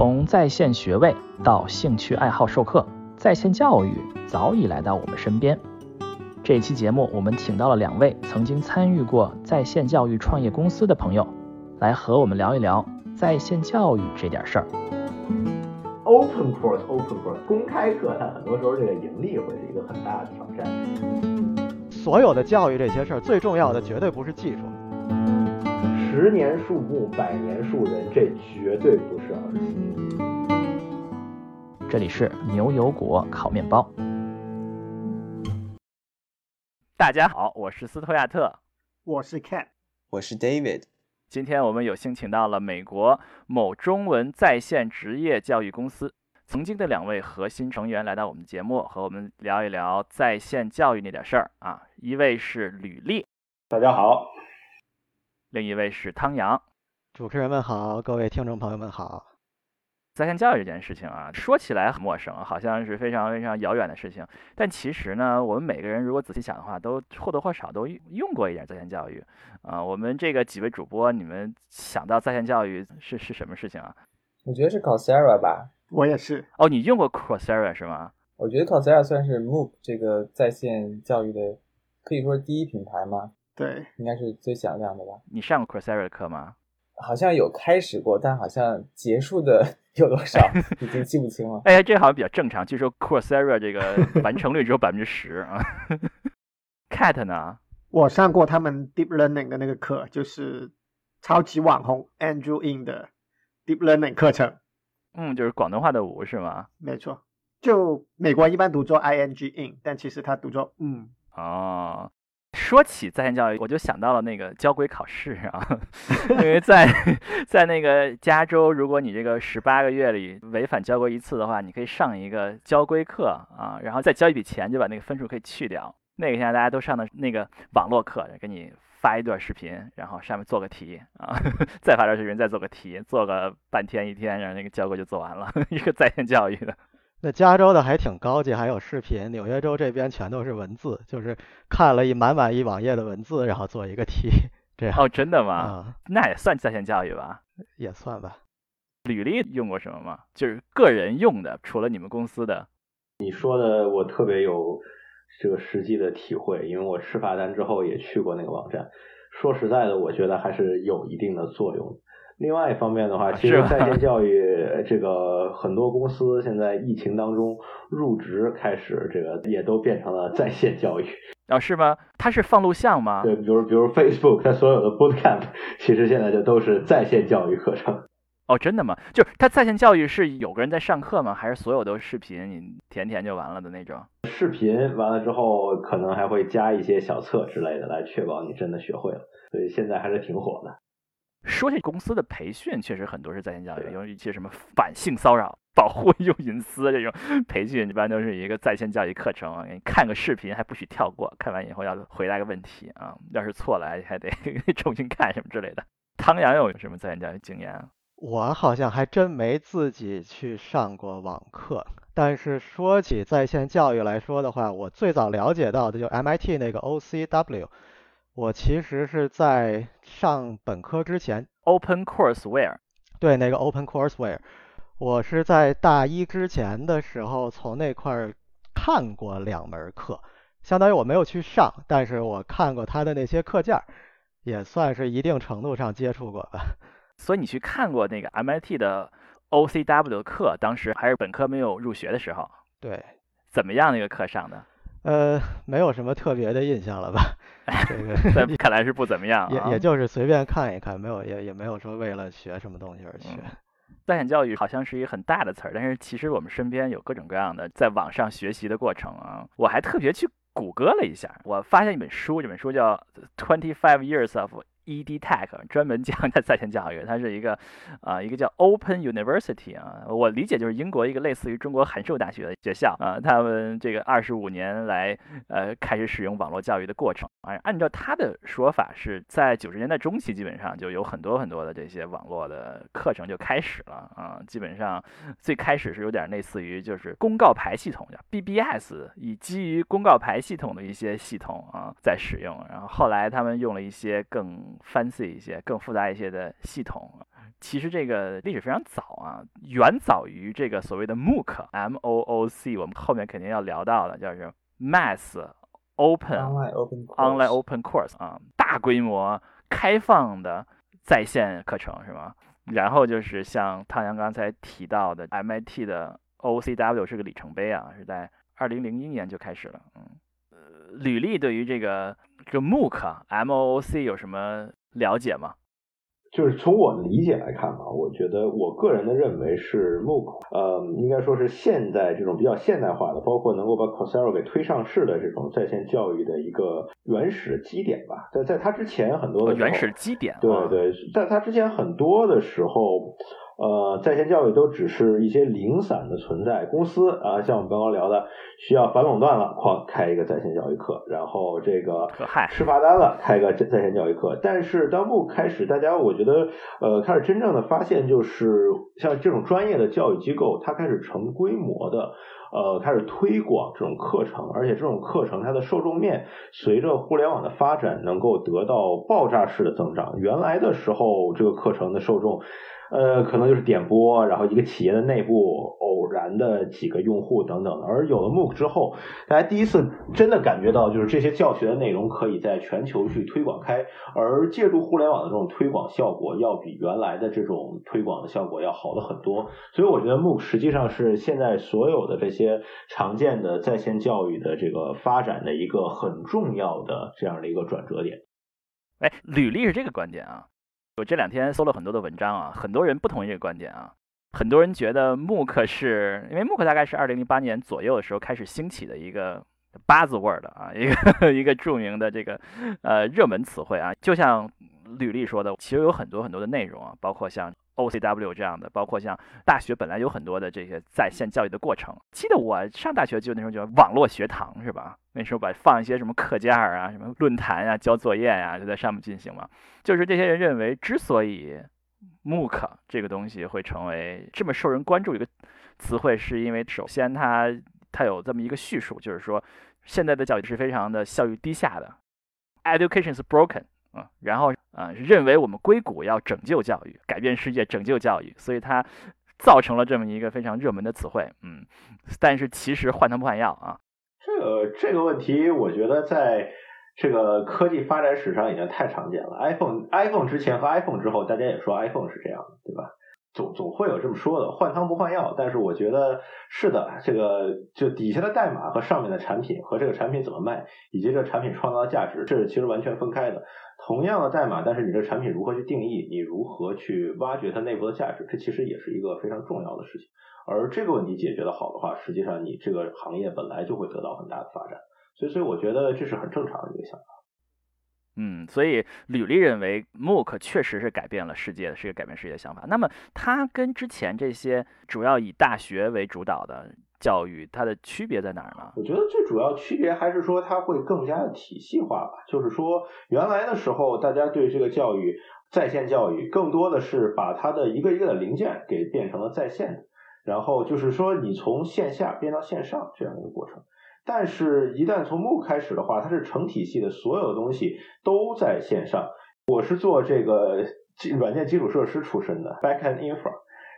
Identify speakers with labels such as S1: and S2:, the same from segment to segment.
S1: 从在线学位到兴趣爱好授课，在线教育早已来到我们身边。这一期节目，我们请到了两位曾经参与过在线教育创业公司的朋友，来和我们聊一聊在线教育这点事儿。
S2: Open course, open course，公开课，它很多时候这个盈利会是一个很大的挑战。
S3: 所有的教育这些事儿，最重要的绝对不是技术。
S2: 十年树木，百年树人，这绝对不是儿戏。
S1: 这里是牛油果烤面包。大家好，我是斯托亚特，
S4: 我是 Cat，
S5: 我是 David。
S1: 今天我们有幸请到了美国某中文在线职业教育公司曾经的两位核心成员来到我们节目，和我们聊一聊在线教育那点事儿啊。一位是吕丽，
S2: 大家好，
S1: 另一位是汤阳。
S3: 主持人们好，各位听众朋友们好。
S1: 在线教育这件事情啊，说起来很陌生，好像是非常非常遥远的事情。但其实呢，我们每个人如果仔细想的话，都或多或少都用过一点在线教育。啊、我们这个几位主播，你们想到在线教育是是什么事情啊？
S5: 我觉得是 Coursera 吧。
S4: 我也是。
S1: 哦，你用过 Coursera 是吗？
S5: 我觉得 Coursera 算是 MOOC 这个在线教育的，可以说是第一品牌吗？
S4: 对，
S5: 应该是最响亮的吧。
S1: 你上过 Coursera 的课吗？
S5: 好像有开始过，但好像结束的 有多少 已经记不清了。
S1: 哎，这好像比较正常。据说 Coursera 这个 完成率只有百分之十啊。Cat 呢？
S4: 我上过他们 Deep Learning 的那个课，就是超级网红 Andrew In 的 Deep Learning 课程。
S1: 嗯，就是广东话的舞是吗？
S4: 没错，就美国一般读作 ing in，但其实它读作嗯。
S1: 哦，说起在线教育，我就想到了那个交规考试啊，因为在在那个加州，如果你这个十八个月里违反交规一次的话，你可以上一个交规课啊，然后再交一笔钱，就把那个分数可以去掉。那个现在大家都上的那个网络课，给你发一段视频，然后上面做个题啊，再发段视频，再做个题，做个半天一天，然后那个交规就做完了，一个在线教育的。
S3: 那加州的还挺高级，还有视频。纽约州这边全都是文字，就是看了一满满一网页的文字，然后做一个题，这样。
S1: 哦，真的吗？
S3: 啊、
S1: 那也算在线教育吧？
S3: 也算吧。
S1: 履历用过什么吗？就是个人用的，除了你们公司的。
S2: 你说的我特别有这个实际的体会，因为我吃罚单之后也去过那个网站。说实在的，我觉得还是有一定的作用。另外一方面的话，其实在线教育这个很多公司现在疫情当中入职开始，这个也都变成了在线教育。
S1: 哦，是吗？它是放录像吗？
S2: 对，比如比如 Facebook 它所有的 Bootcamp，其实现在就都是在线教育课程。
S1: 哦，真的吗？就是它在线教育是有个人在上课吗？还是所有都是视频，你填填就完了的那种？
S2: 视频完了之后，可能还会加一些小册之类的，来确保你真的学会了。所以现在还是挺火的。
S1: 说起公司的培训，确实很多是在线教育，有一些什么反性骚扰、保护用隐私这种培训，一般都是一个在线教育课程，给你看个视频还不许跳过，看完以后要回答个问题啊，要是错了还得 重新看什么之类的。汤阳有什么在线教育经验啊？
S3: 我好像还真没自己去上过网课，但是说起在线教育来说的话，我最早了解到的就 MIT 那个 OCW。我其实是在上本科之前
S1: ，Open Courseware，
S3: 对，那个 Open Courseware，我是在大一之前的时候从那块儿看过两门课，相当于我没有去上，但是我看过他的那些课件，也算是一定程度上接触过吧。
S1: 所以你去看过那个 MIT 的 OCW 的课，当时还是本科没有入学的时候，
S3: 对，
S1: 怎么样？那个课上的？
S3: 呃，没有什么特别的印象了吧？这个
S1: 在看来是不怎么样、啊，
S3: 也也就是随便看一看，没有也也没有说为了学什么东西而学。
S1: 嗯、在线教育好像是一个很大的词儿，但是其实我们身边有各种各样的在网上学习的过程啊。我还特别去谷歌了一下，我发现一本书，这本书叫《Twenty Five Years of》。ED Tech 专门讲在在线教育，它是一个啊、一个叫 Open University 啊，我理解就是英国一个类似于中国函授大学的学校啊，他们这个二十五年来呃开始使用网络教育的过程。啊，按照他的说法是在九十年代中期基本上就有很多很多的这些网络的课程就开始了啊，基本上最开始是有点类似于就是公告牌系统叫 BBS，以基于公告牌系统的一些系统啊在使用，然后后来他们用了一些更 fancy 一些、更复杂一些的系统，其实这个历史非常早啊，远早于这个所谓的 MOOC，M O O C，我们后面肯定要聊到的，叫是 Mass Open
S5: Online Open
S1: Online
S5: Course
S1: Open Course 啊，大规模开放的在线课程是吗？然后就是像汤阳刚才提到的 MIT 的 OCW 是个里程碑啊，是在二零零一年就开始了。嗯，呃，履历对于这个这个 MOOC M O O C 有什么了解吗？
S2: 就是从我的理解来看吧，我觉得我个人的认为是 MOOC，呃，应该说是现在这种比较现代化的，包括能够把 Coursera 给推上市的这种在线教育的一个原始基点吧。在在它之前很多的
S1: 哦原始基点啊，
S2: 对对，在它之前很多的时候，呃，在线教育都只是一些零散的存在。公司啊，像我们刚刚聊的，需要反垄断了，哐开一个在线教育课，然后这个吃罚单了，开一个在在线教育课。但是当 MOOC 开始，大家我觉得呃开始真正的发现，就是像这种专业的教育机构，它开始成规模的。呃，开始推广这种课程，而且这种课程它的受众面随着互联网的发展，能够得到爆炸式的增长。原来的时候，这个课程的受众，呃，可能就是点播，然后一个企业的内部偶然的几个用户等等的。而有了 MOOC 之后，大家第一次真的感觉到，就是这些教学的内容可以在全球去推广开，而借助互联网的这种推广效果，要比原来的这种推广的效果要好的很多。所以我觉得 MOOC 实际上是现在所有的这些常见的在线教育的这个发展的一个很重要的这样的一个转折点。
S1: 哎，履历是这个观点啊。我这两天搜了很多的文章啊，很多人不同意这个观点啊。很多人觉得 MOOC 是因为 MOOC 大概是二零零八年左右的时候开始兴起的一个 buzzword 啊，一个 一个著名的这个呃热门词汇啊。就像履历说的，其实有很多很多的内容啊，包括像 OCW 这样的，包括像大学本来有很多的这些在线教育的过程。记得我上大学就那时候叫网络学堂是吧？那时候把放一些什么课件啊、什么论坛啊、交作业呀、就在上面进行嘛。就是这些人认为，之所以 MOOC 这个东西会成为这么受人关注一个词汇，是因为首先它它有这么一个叙述，就是说现在的教育是非常的效率低下的，education is broken。嗯，然后啊、认为我们硅谷要拯救教育，改变世界，拯救教育，所以它造成了这么一个非常热门的词汇。嗯，但是其实换汤不换药啊。
S2: 这个这个问题，我觉得在这个科技发展史上已经太常见了。iPhone iPhone 之前和 iPhone 之后，大家也说 iPhone 是这样的，对吧？总总会有这么说的，换汤不换药。但是我觉得是的，这个就底下的代码和上面的产品和这个产品怎么卖，以及这个产品创造的价值，这是其实完全分开的。同样的代码，但是你这产品如何去定义，你如何去挖掘它内部的价值，这其实也是一个非常重要的事情。而这个问题解决的好的话，实际上你这个行业本来就会得到很大的发展。所以，所以我觉得这是很正常的一个想法。
S1: 嗯，所以吕丽认为 MOOC 确实是改变了世界，是一个改变世界的想法。那么它跟之前这些主要以大学为主导的教育，它的区别在哪儿呢？
S2: 我觉得最主要区别还是说它会更加的体系化吧。就是说，原来的时候，大家对这个教育在线教育更多的是把它的一个一个的零件给变成了在线的，然后就是说你从线下变到线上这样一个过程。但是，一旦从 MOOC 开始的话，它是成体系的，所有的东西都在线上。我是做这个基软件基础设施出身的，backend infra。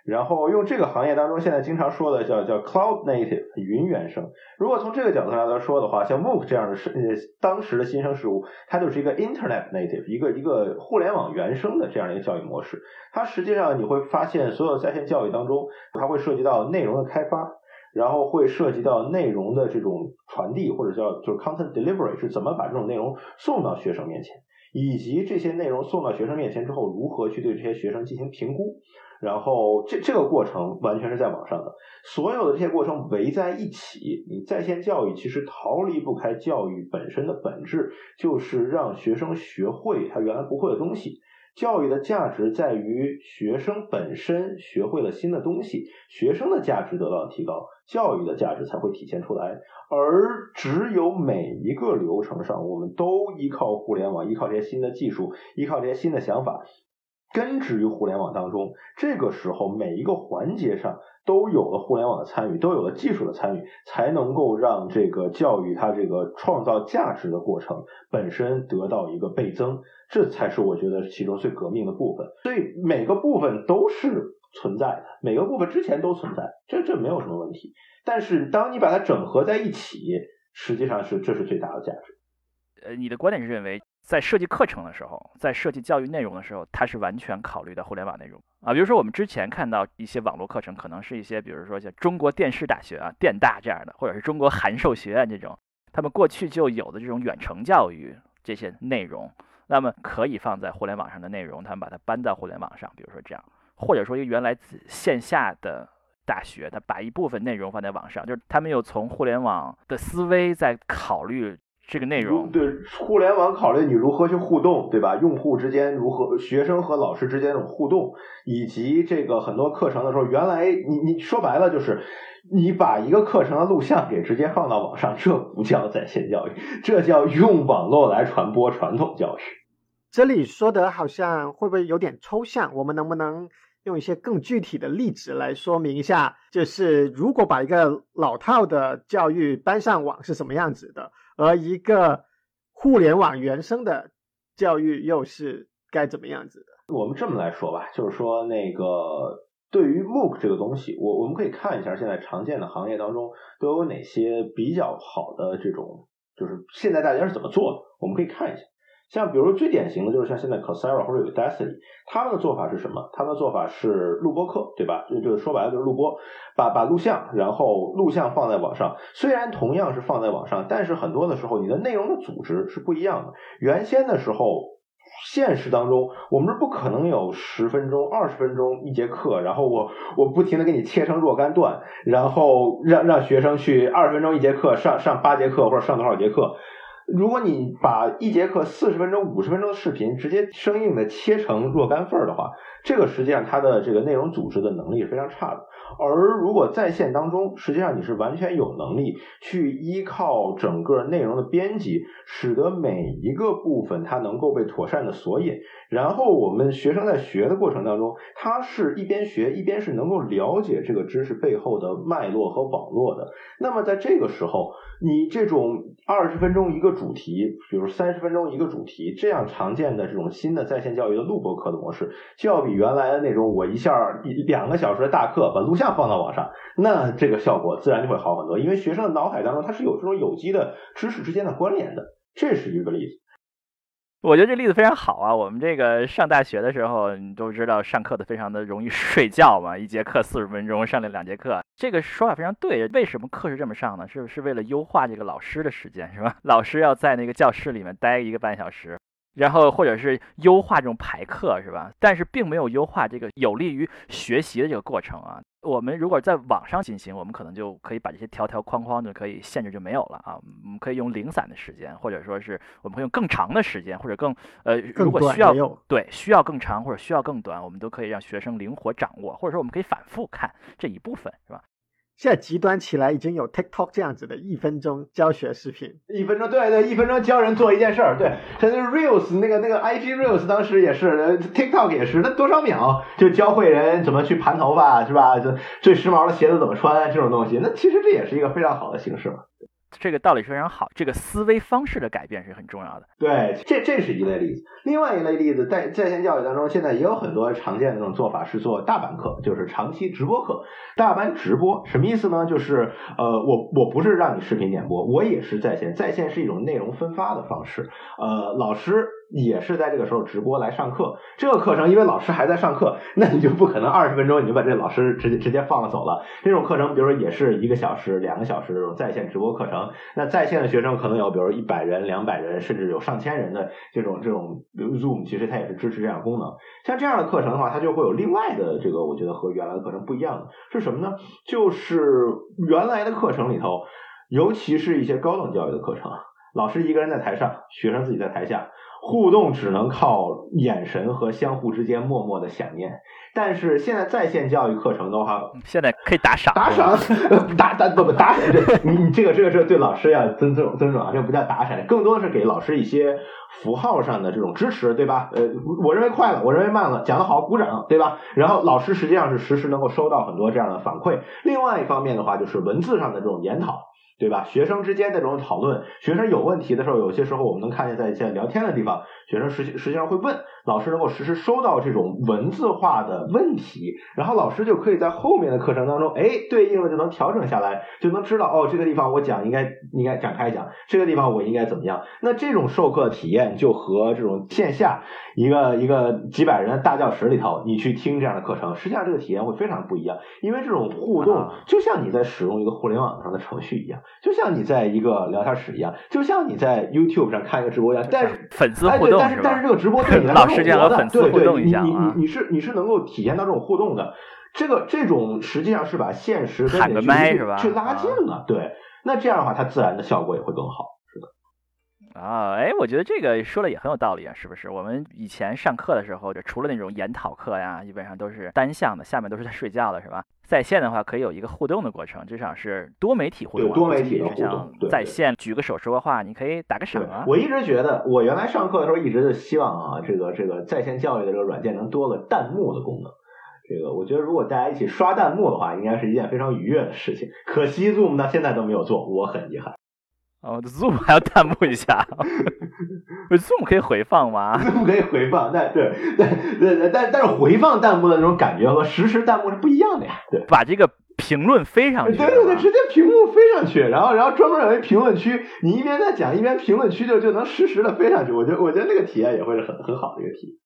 S2: 然后用这个行业当中现在经常说的叫叫 cloud native 云原生。如果从这个角度上来说的话，像 MOOC 这样的是当时的新生事物，它就是一个 internet native 一个一个互联网原生的这样一个教育模式。它实际上你会发现，所有在线教育当中，它会涉及到内容的开发。然后会涉及到内容的这种传递，或者叫就是 content delivery 是怎么把这种内容送到学生面前，以及这些内容送到学生面前之后，如何去对这些学生进行评估。然后这这个过程完全是在网上的，所有的这些过程围在一起。你在线教育其实逃离不开教育本身的本质，就是让学生学会他原来不会的东西。教育的价值在于学生本身学会了新的东西，学生的价值得到了提高，教育的价值才会体现出来。而只有每一个流程上，我们都依靠互联网，依靠这些新的技术，依靠这些新的想法，根植于互联网当中。这个时候，每一个环节上都有了互联网的参与，都有了技术的参与，才能够让这个教育它这个创造价值的过程本身得到一个倍增。这才是我觉得其中最革命的部分。所以每个部分都是存在的，每个部分之前都存在，这这没有什么问题。但是当你把它整合在一起，实际上是这是最大的价值。
S1: 呃，你的观点是认为，在设计课程的时候，在设计教育内容的时候，它是完全考虑的互联网内容啊。比如说，我们之前看到一些网络课程，可能是一些，比如说像中国电视大学啊、电大这样的，或者是中国函授学院这种，他们过去就有的这种远程教育这些内容，那么可以放在互联网上的内容，他们把它搬到互联网上，比如说这样，或者说一个原来线下的大学，他把一部分内容放在网上，就是他们又从互联网的思维在考虑。这个内容
S2: 对互联网考虑你如何去互动，对吧？用户之间如何，学生和老师之间这种互动，以及这个很多课程的时候，原来你你说白了就是你把一个课程的录像给直接放到网上，这不叫在线教育，这叫用网络来传播传统教育。
S4: 这里说的好像会不会有点抽象？我们能不能用一些更具体的例子来说明一下？就是如果把一个老套的教育搬上网是什么样子的？而一个互联网原生的教育又是该怎么样子的？
S2: 我们这么来说吧，就是说那个对于 MOOC 这个东西，我我们可以看一下现在常见的行业当中都有哪些比较好的这种，就是现在大家是怎么做的，我们可以看一下。像比如最典型的就是像现在 Coursera 或者 Udacity，他们的做法是什么？他们的做法是录播课，对吧？就就说白了就是录播，把把录像，然后录像放在网上。虽然同样是放在网上，但是很多的时候你的内容的组织是不一样的。原先的时候，现实当中我们是不可能有十分钟、二十分钟一节课，然后我我不停的给你切成若干段，然后让让学生去二十分钟一节课上上八节课或者上多少节课。如果你把一节课四十分钟、五十分钟的视频直接生硬的切成若干份儿的话，这个实际上它的这个内容组织的能力是非常差的。而如果在线当中，实际上你是完全有能力去依靠整个内容的编辑，使得每一个部分它能够被妥善的索引。然后我们学生在学的过程当中，他是一边学一边是能够了解这个知识背后的脉络和网络的。那么在这个时候，你这种二十分钟一个主题，比如三十分钟一个主题，这样常见的这种新的在线教育的录播课的模式，就要比原来的那种我一下一两个小时的大课把录图像放到网上，那这个效果自然就会好很多。因为学生的脑海当中它是有这种有机的知识之间的关联的，这是一个例子。
S1: 我觉得这例子非常好啊！我们这个上大学的时候，你都知道上课的非常的容易睡觉嘛，一节课四十分钟上了两节课，这个说法非常对。为什么课是这么上呢？是是为了优化这个老师的时间，是吧？老师要在那个教室里面待一个半小时。然后或者是优化这种排课是吧？但是并没有优化这个有利于学习的这个过程啊。我们如果在网上进行，我们可能就可以把这些条条框框就可以限制就没有了啊。我们可以用零散的时间，或者说是我们会用更长的时间，或者更呃，如果需要对需要更长或者需要更短，我们都可以让学生灵活掌握，或者说我们可以反复看这一部分是吧？
S4: 现在极端起来，已经有 TikTok 这样子的一分钟教学视频。
S2: 一分钟，对对，一分钟教人做一件事儿，对。甚至 Reels 那个那个 IG Reels 当时也是，TikTok 也是，那多少秒就教会人怎么去盘头发，是吧？就最时髦的鞋子怎么穿这种东西，那其实这也是一个非常好的形式嘛。
S1: 这个道理非常好，这个思维方式的改变是很重要的。
S2: 对，这这是一类例子。另外一类例子，在在线教育当中，现在也有很多常见的这种做法，是做大班课，就是长期直播课。大班直播什么意思呢？就是呃，我我不是让你视频点播，我也是在线。在线是一种内容分发的方式。呃，老师。也是在这个时候直播来上课，这个课程因为老师还在上课，那你就不可能二十分钟你就把这老师直接直接放了走了。这种课程，比如说也是一个小时、两个小时这种在线直播课程，那在线的学生可能有，比如一百人、两百人，甚至有上千人的这种这种比如 Zoom，其实它也是支持这样功能。像这样的课程的话，它就会有另外的这个，我觉得和原来的课程不一样的是什么呢？就是原来的课程里头，尤其是一些高等教育的课程，老师一个人在台上，学生自己在台下。互动只能靠眼神和相互之间默默的想念。但是现在在线教育课程的话，
S1: 现在可以打赏，
S2: 打赏，打打不不打赏，你你这个这个是对老师要尊重尊重啊，这不叫打赏，更多的是给老师一些符号上的这种支持，对吧？呃，我认为快了，我认为慢了，讲得好，鼓掌，对吧？然后老师实际上是实时能够收到很多这样的反馈。另外一方面的话，就是文字上的这种研讨。对吧？学生之间的这种讨论，学生有问题的时候，有些时候我们能看见在一些聊天的地方，学生实实际上会问老师，能够实时收到这种文字化的问题，然后老师就可以在后面的课程当中，哎，对应的就能调整下来，就能知道哦，这个地方我讲应该应该展开讲，这个地方我应该怎么样？那这种授课体验就和这种线下一个一个几百人的大教室里头，你去听这样的课程，实际上这个体验会非常不一样，因为这种互动就像你在使用一个互联网上的程序一样。就像你在一个聊天室一样，就像你在 YouTube 上看一个直播一样，但是
S1: 粉丝互动
S2: 但是但是这个直播对你来
S1: 说是
S2: 活
S1: 的，对
S2: 对，你你你你是你是能够体验到这种互动的，这个这种实际上是把现实跟
S1: 喊个麦是吧？
S2: 去拉近了，对，那这样的话，它自然的效果也会更好。
S1: 啊，哎，我觉得这个说的也很有道理啊，是不是？我们以前上课的时候，就除了那种研讨课呀，基本上都是单向的，下面都是在睡觉的，是吧？在线的话，可以有一个互动的过程，至少是多媒体互动，
S2: 多媒体的互动。
S1: 在线举个手说个话，你可以打个赏啊。
S2: 我一直觉得，我原来上课的时候一直就希望啊，这个这个在线教育的这个软件能多个弹幕的功能。这个我觉得，如果大家一起刷弹幕的话，应该是一件非常愉悦的事情。可惜 Zoom 到现在都没有做，我很遗憾。
S1: 哦，Zoom 还要弹幕一下，Zoom 可以回放吗
S2: ？Zoom 可以回放，但对对对，但但是回放弹幕的那种感觉和实时弹幕是不一样的呀。对，
S1: 把这个评论飞上去，
S2: 对对对，直接屏幕飞上去，然后然后专门有一评论区，你一边在讲，一边评论区就就能实时的飞上去。我觉得我觉得那个体验也会是很很好的一个体验。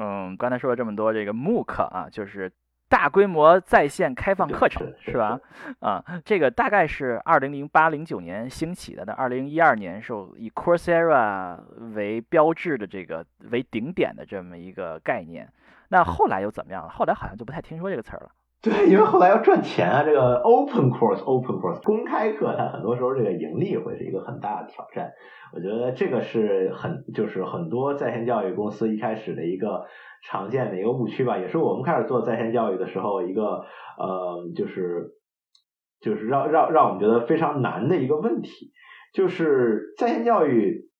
S1: 嗯，刚才说了这么多这个 MOOC 啊，就是。大规模在线开放课程是吧？啊，这个大概是二零零八零九年兴起的，那二零一二年受以 Coursera 为标志的这个为顶点的这么一个概念。那后来又怎么样了？后来好像就不太听说这个词儿了。
S2: 对，因为后来要赚钱啊，这个 Open Course，Open Course 公开课，它很多时候这个盈利会是一个很大的挑战。我觉得这个是很就是很多在线教育公司一开始的一个。常见的一个误区吧，也是我们开始做在线教育的时候一个呃，就是就是让让让我们觉得非常难的一个问题，就是在线教育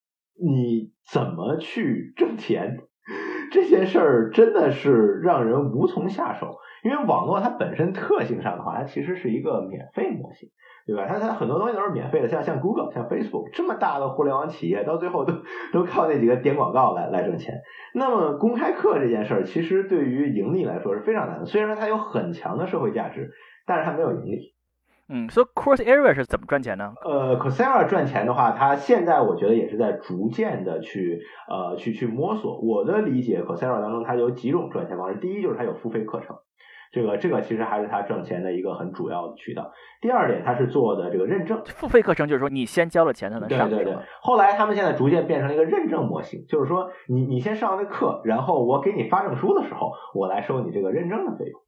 S2: 你怎么去挣钱 这件事儿真的是让人无从下手，因为网络它本身特性上的话，它其实是一个免费模型。对吧？它它很多东西都是免费的，像像 Google、像 Facebook 这么大的互联网企业，到最后都都靠那几个点广告来来挣钱。那么公开课这件事儿，其实对于盈利来说是非常难的。虽然说它有很强的社会价值，但是它没有盈利。
S1: 嗯，所以 Coursera 是怎么赚钱呢？
S2: 呃，Coursera 赚钱的话，它现在我觉得也是在逐渐的去呃去去摸索。我的理解，Coursera 当中它有几种赚钱方式。第一就是它有付费课程。这个这个其实还是他挣钱的一个很主要的渠道。第二点，他是做的这个认证，
S1: 付费课程就是说你先交了钱才能上。
S2: 对对对。后来他们现在逐渐变成了一个认证模型，就是说你你先上那课，然后我给你发证书的时候，我来收你这个认证的费用。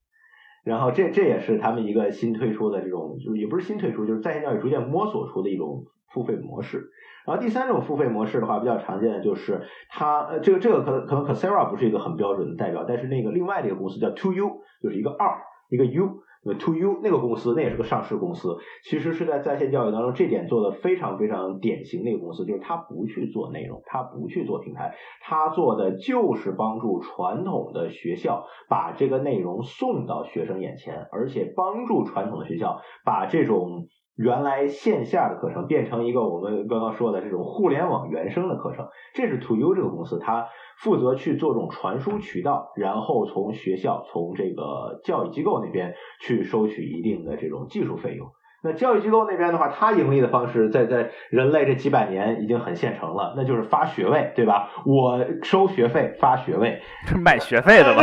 S2: 然后这这也是他们一个新推出的这种，就也不是新推出，就是在线教育逐渐摸索出的一种付费模式。然后第三种付费模式的话，比较常见的就是它，呃，这个这个可能可能 c o r s e r a 不是一个很标准的代表，但是那个另外的一个公司叫 To U，就是一个二一个 U，那 To U 那个公司那也是个上市公司，其实是在在线教育当中这点做的非常非常典型的一个公司，就是它不去做内容，它不去做平台，它做的就是帮助传统的学校把这个内容送到学生眼前，而且帮助传统的学校把这种。原来线下的课程变成一个我们刚刚说的这种互联网原生的课程，这是 To U 这个公司，它负责去做这种传输渠道，然后从学校、从这个教育机构那边去收取一定的这种技术费用。那教育机构那边的话，它盈利的方式在在人类这几百年已经很现成了，那就是发学位，对吧？我收学费发学位，
S1: 卖学费的吧？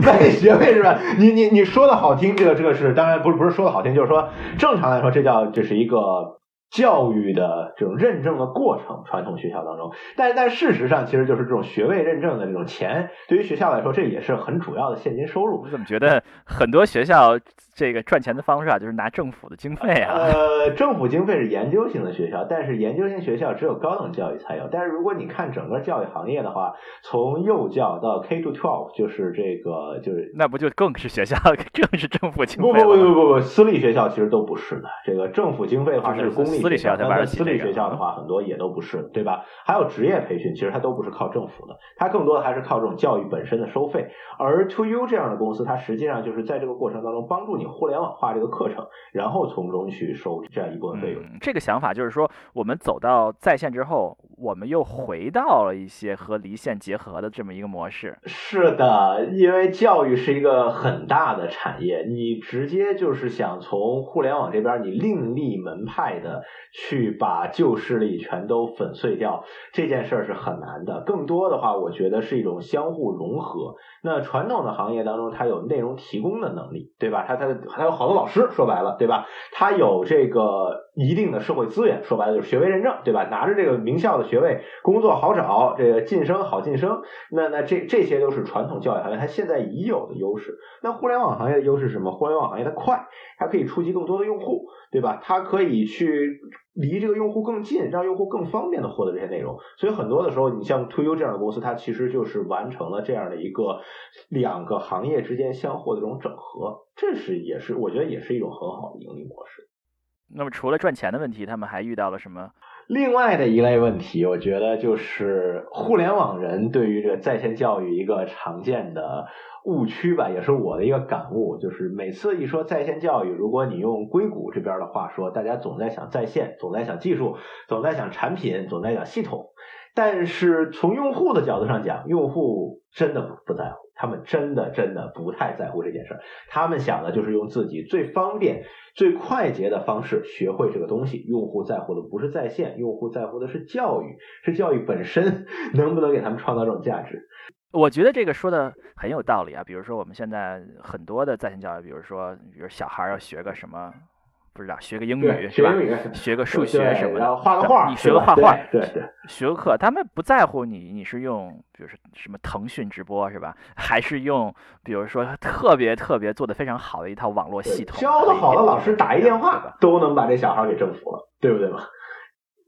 S2: 卖学费是吧？你你你说的好听，这个这个是当然不是不是说的好听，就是说正常来说，这叫这是一个教育的这种认证的过程，传统学校当中，但但事实上，其实就是这种学位认证的这种钱，对于学校来说，这也是很主要的现金收入。
S1: 我怎么觉得很多学校这个赚钱的方式啊，就是拿政府的经费啊？
S2: 呃，政府经费是研究型的学校，但是研究型学校只有高等教育才有。但是如果你看整个教育行业的话，从幼教到 K to twelve，就是这个就是
S1: 那不就更是学校，更是政府经
S2: 不？不不不不不，私立学校其实都不是的。这个政府经费的话
S1: 就是
S2: 公立
S1: 私立学校
S2: 私立学校的话，很多也都不是，对吧？还有职业培训，其实它都不是靠政府的，它更多的还是靠这种教育本身的收费。而 To U 这样的公司，它实际上就是在这个过程当中帮助你互联网化这个课程，然后从中去收这样一部分费用。
S1: 这个想法就是说，我们走到在线之后，我们又回到了一些和离线结合的这么一个模式。
S2: 是的，因为教育是一个很大的产业，你直接就是想从互联网这边你另立门派的去把旧势力全都粉碎掉，这件事儿是很难的。更多的话，我觉得是一种相互融合。那传统的行业当中，它有内容提供的能力，对吧？它它它有好多老师，说白了，对吧？它有这个一定的社会资源，说白了就是学位认证，对吧？拿着这个名校的学位，工作好找，这个晋升好晋升，那那这这些都是传统教育行业它现在已有的优势。那互联网行业的优势是什么？互联网行业它快，它可以触及更多的用户，对吧？它可以去离这个用户更近，让用户更方便的获得这些内容。所以很多的时候，你像 To U 这样的公司，它其实就是完成了这样的一个两个行业之间相互的这种整合，这是也是我觉得也是一种很好的盈利模式。
S1: 那么除了赚钱的问题，他们还遇到了什么？
S2: 另外的一类问题，我觉得就是互联网人对于这个在线教育一个常见的误区吧，也是我的一个感悟，就是每次一说在线教育，如果你用硅谷这边的话说，大家总在想在线，总在想技术，总在想产品，总在想系统。但是从用户的角度上讲，用户真的不在乎，他们真的真的不太在乎这件事儿。他们想的就是用自己最方便、最快捷的方式学会这个东西。用户在乎的不是在线，用户在乎的是教育，是教育本身能不能给他们创造这种价值。
S1: 我觉得这个说的很有道理啊。比如说我们现在很多的在线教育，比如说，比如小孩要学个什么。不知道学个英语是吧
S2: 学
S1: 个数学什么的，
S2: 然后画个画，
S1: 你学个画画，
S2: 对。
S1: 学个课，他们不在乎你你是用，比如说什么腾讯直播是吧？还是用，比如说特别特别做的非常好的一套网络系统，
S2: 教的好的老师打一电话？都能把这小孩给征服了，对不对嘛？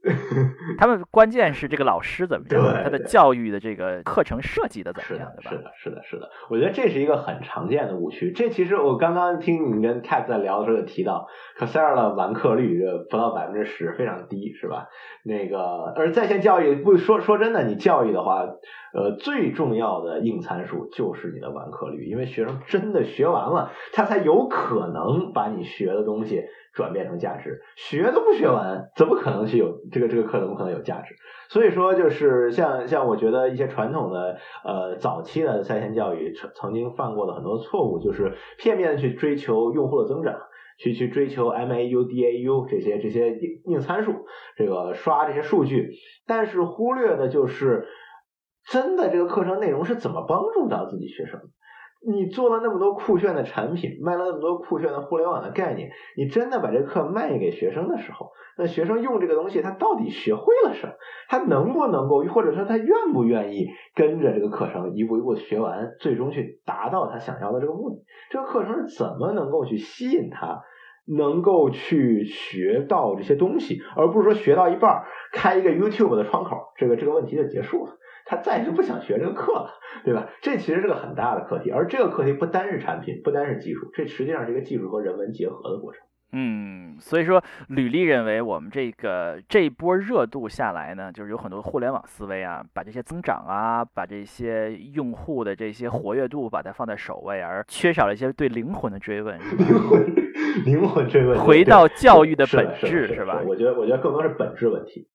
S1: 他们关键是这个老师怎么样，他的教育的这个课程设计的怎么样，对吧？
S2: 是的，是的，是的。我觉得这是一个很常见的误区。这其实我刚刚听你跟 Cat 在聊的时候也提到 c o s e r a 的完课率不到百分之十，非常低，是吧？那个，而在线教育不说说真的，你教育的话，呃，最重要的硬参数就是你的完课率，因为学生真的学完了，他才有可能把你学的东西转变成价值。学都不学完，怎么可能去有这个这个课怎么可能有价值？所以说，就是像像我觉得一些传统的呃早期的在线教育曾曾经犯过的很多错误，就是片面地去追求用户的增长，去去追求 MAU、DAU 这些这些硬硬参数，这个刷这些数据，但是忽略的就是真的这个课程内容是怎么帮助到自己学生的。你做了那么多酷炫的产品，卖了那么多酷炫的互联网的概念，你真的把这课卖给学生的时候，那学生用这个东西，他到底学会了什么？他能不能够，或者说他愿不愿意跟着这个课程一步一步学完，最终去达到他想要的这个目的？这个课程是怎么能够去吸引他，能够去学到这些东西，而不是说学到一半儿开一个 YouTube 的窗口，这个这个问题就结束了。他再也不想学这个课了，对吧？这其实是个很大的课题，而这个课题不单是产品，不单是技术，这实际上是一个技术和人文结合的过程。
S1: 嗯，所以说吕丽认为我们这个这一波热度下来呢，就是有很多互联网思维啊，把这些增长啊，把这些用户的这些活跃度把它放在首位，而缺少了一些对灵魂的追问，
S2: 灵魂，灵魂追问，
S1: 回到教育的本质是吧
S2: 我觉得，我觉得更多是本质问题。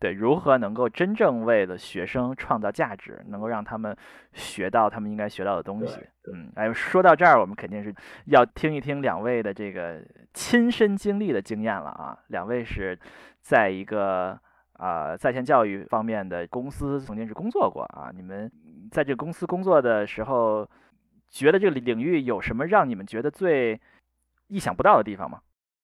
S1: 对，如何能够真正为了学生创造价值，能够让他们学到他们应该学到的东西。嗯，哎，说到这儿，我们肯定是要听一听两位的这个亲身经历的经验了啊。两位是在一个啊、在线教育方面的公司曾经是工作过啊。你们在这个公司工作的时候，觉得这个领域有什么让你们觉得最意想不到的地方吗？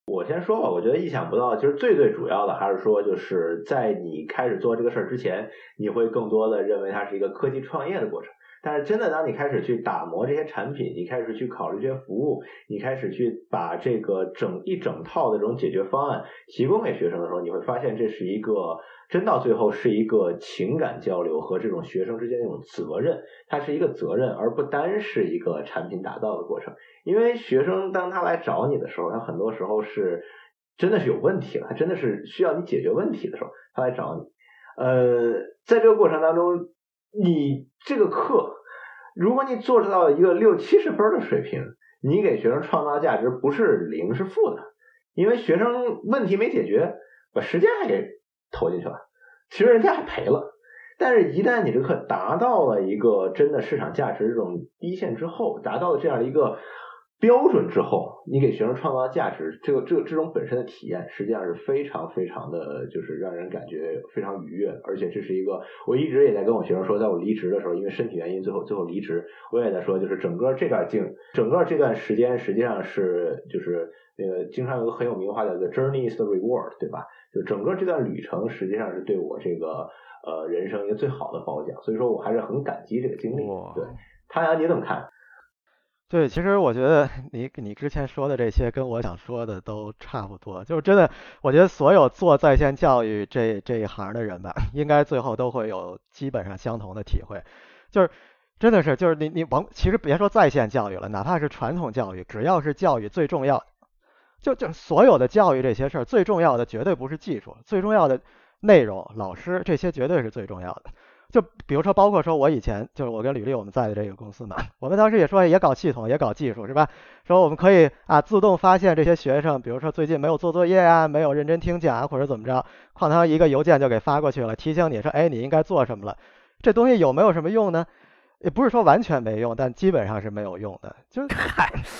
S2: 我先说吧，我觉得意想不到，其实最最主要的还是说，就是在你开始做这个事儿之前，你会更多的认为它是一个科技创业的过程。但是真的，当你开始去打磨这些产品，你开始去考虑这些服务，你开始去把这个整一整套的这种解决方案提供给学生的时候，你会发现这是一个真到最后是一个情感交流和这种学生之间的一种责任，它是一个责任，而不单是一个产品打造的过程。因为学生当他来找你的时候，他很多时候是真的是有问题了，他真的是需要你解决问题的时候，他来找你。呃，在这个过程当中，你这个课。如果你做到一个六七十分的水平，你给学生创造价值不是零是负的，因为学生问题没解决，把时间还给投进去了，其实人家还赔了。但是，一旦你这课达到了一个真的市场价值这种一线之后，达到了这样一个。标准之后，你给学生创造的价值，这个这个这种本身的体验，实际上是非常非常的，就是让人感觉非常愉悦。而且这是一个，我一直也在跟我学生说，在我离职的时候，因为身体原因，最后最后离职，我也在说，就是整个这段经，整个这段时间，实际上是就是那个经常有个很有名的话叫做 “journey is the reward”，对吧？就整个这段旅程，实际上是对我这个呃人生一个最好的褒奖。所以说我还是很感激这个经历。对，汤阳你怎么看？
S3: 对，其实我觉得 你你之前说的这些跟我想说的都差不多，就是真的，我觉得所有做在线教育这这一行的人吧，应该最后都会有基本上相同的体会，就是真的是就是你你甭其实别说在线教育了，哪怕是传统教育，只要是教育最重要，就就所有的教育这些事儿最重要的绝对不是技术，最重要的内容、老师这些绝对是最重要的。就比如说，包括说，我以前就是我跟吕丽我们在的这个公司嘛，我们当时也说也搞系统，也搞技术，是吧？说我们可以啊自动发现这些学生，比如说最近没有做作业啊，没有认真听讲啊或者怎么着，哐当一个邮件就给发过去了，提醒你说，哎，你应该做什么了。这东西有没有什么用呢？也不是说完全没用，但基本上是没有用的。就 是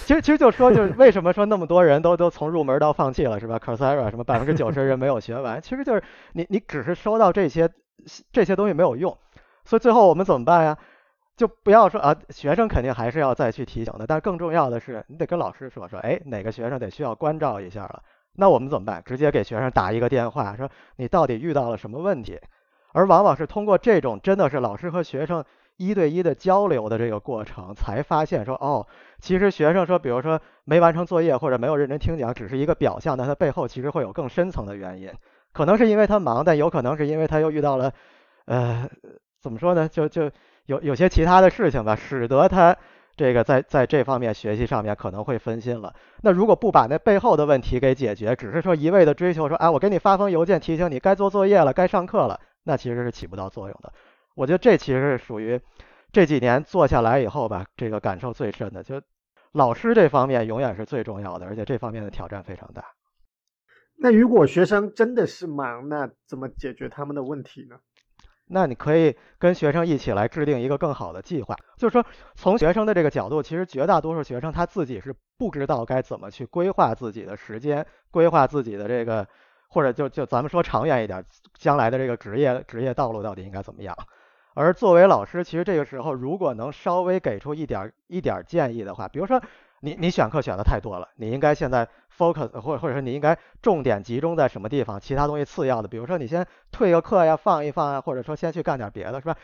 S3: 其实其实就说就是为什么说那么多人都都从入门到放弃了，是吧？Coursera 什么百分之九十人没有学完，其实就是你你只是收到这些。这些东西没有用，所以最后我们怎么办呀？就不要说啊，学生肯定还是要再去提醒的，但更重要的是，你得跟老师说说，哎，哪个学生得需要关照一下了。那我们怎么办？直接给学生打一个电话，说你到底遇到了什么问题？而往往是通过这种真的是老师和学生一对一的交流的这个过程，才发现说，哦，其实学生说，比如说没完成作业或者没有认真听讲，只是一个表象，但它背后其实会有更深层的原因。可能是因为他忙，但有可能是因为他又遇到了，呃，怎么说呢？就就有有些其他的事情吧，使得他这个在在这方面学习上面可能会分心了。那如果不把那背后的问题给解决，只是说一味的追求说，啊，我给你发封邮件提醒你该做作业了，该上课了，那其实是起不到作用的。我觉得这其实是属于这几年做下来以后吧，这个感受最深的，就老师这方面永远是最重要的，而且这方面的挑战非常大。
S4: 那如果学生真的是忙，那怎么解决他们的问题呢？
S3: 那你可以跟学生一起来制定一个更好的计划。就是说，从学生的这个角度，其实绝大多数学生他自己是不知道该怎么去规划自己的时间，规划自己的这个，或者就就咱们说长远一点，将来的这个职业职业道路到底应该怎么样。而作为老师，其实这个时候如果能稍微给出一点一点建议的话，比如说你你选课选的太多了，你应该现在。focus 或者或者说你应该重点集中在什么地方，其他东西次要的，比如说你先退个课呀，放一放啊，或者说先去干点别的，是吧？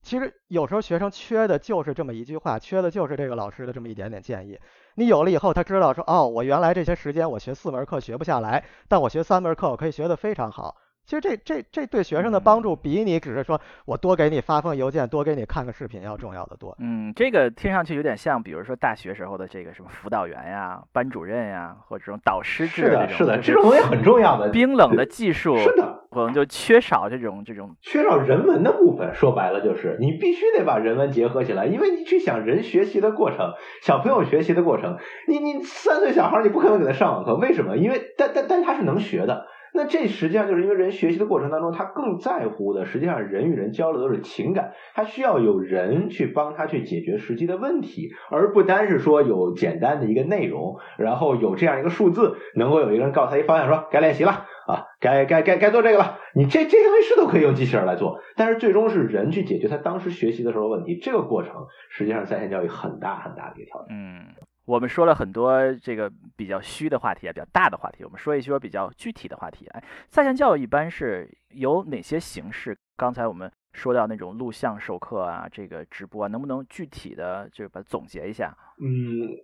S3: 其实有时候学生缺的就是这么一句话，缺的就是这个老师的这么一点点建议。你有了以后，他知道说，哦，我原来这些时间我学四门课学不下来，但我学三门课我可以学得非常好。其实这这这对学生的帮助比你只是说我多给你发封邮件，多给你看个视频要重要的多。
S1: 嗯，这个听上去有点像，比如说大学时候的这个什么辅导员呀、班主任呀，或者这种导师制
S2: 的
S1: 这种。
S2: 是的，这种东西很重要的。
S1: 冰冷的技术
S2: 是的，
S1: 可能就缺少这种这种
S2: 缺少人文的部分。说白了就是，你必须得把人文结合起来，因为你去想人学习的过程，小朋友学习的过程，你你三岁小孩你不可能给他上网课，为什么？因为但但但他是能学的。那这实际上就是因为人学习的过程当中，他更在乎的，实际上人与人交流都是情感，他需要有人去帮他去解决实际的问题，而不单是说有简单的一个内容，然后有这样一个数字，能够有一个人告诉他一方向，说该练习了啊，该该该该做这个了。你这这些东西是都可以用机器人来做，但是最终是人去解决他当时学习的时候问题，这个过程实际上在线教育很大很大的一个挑战。
S1: 嗯。我们说了很多这个比较虚的话题啊，比较大的话题。我们说一说比较具体的话题。哎，在线教育一般是有哪些形式？刚才我们说到那种录像授课啊，这个直播啊，能不能具体的就把它总结一下？
S2: 嗯，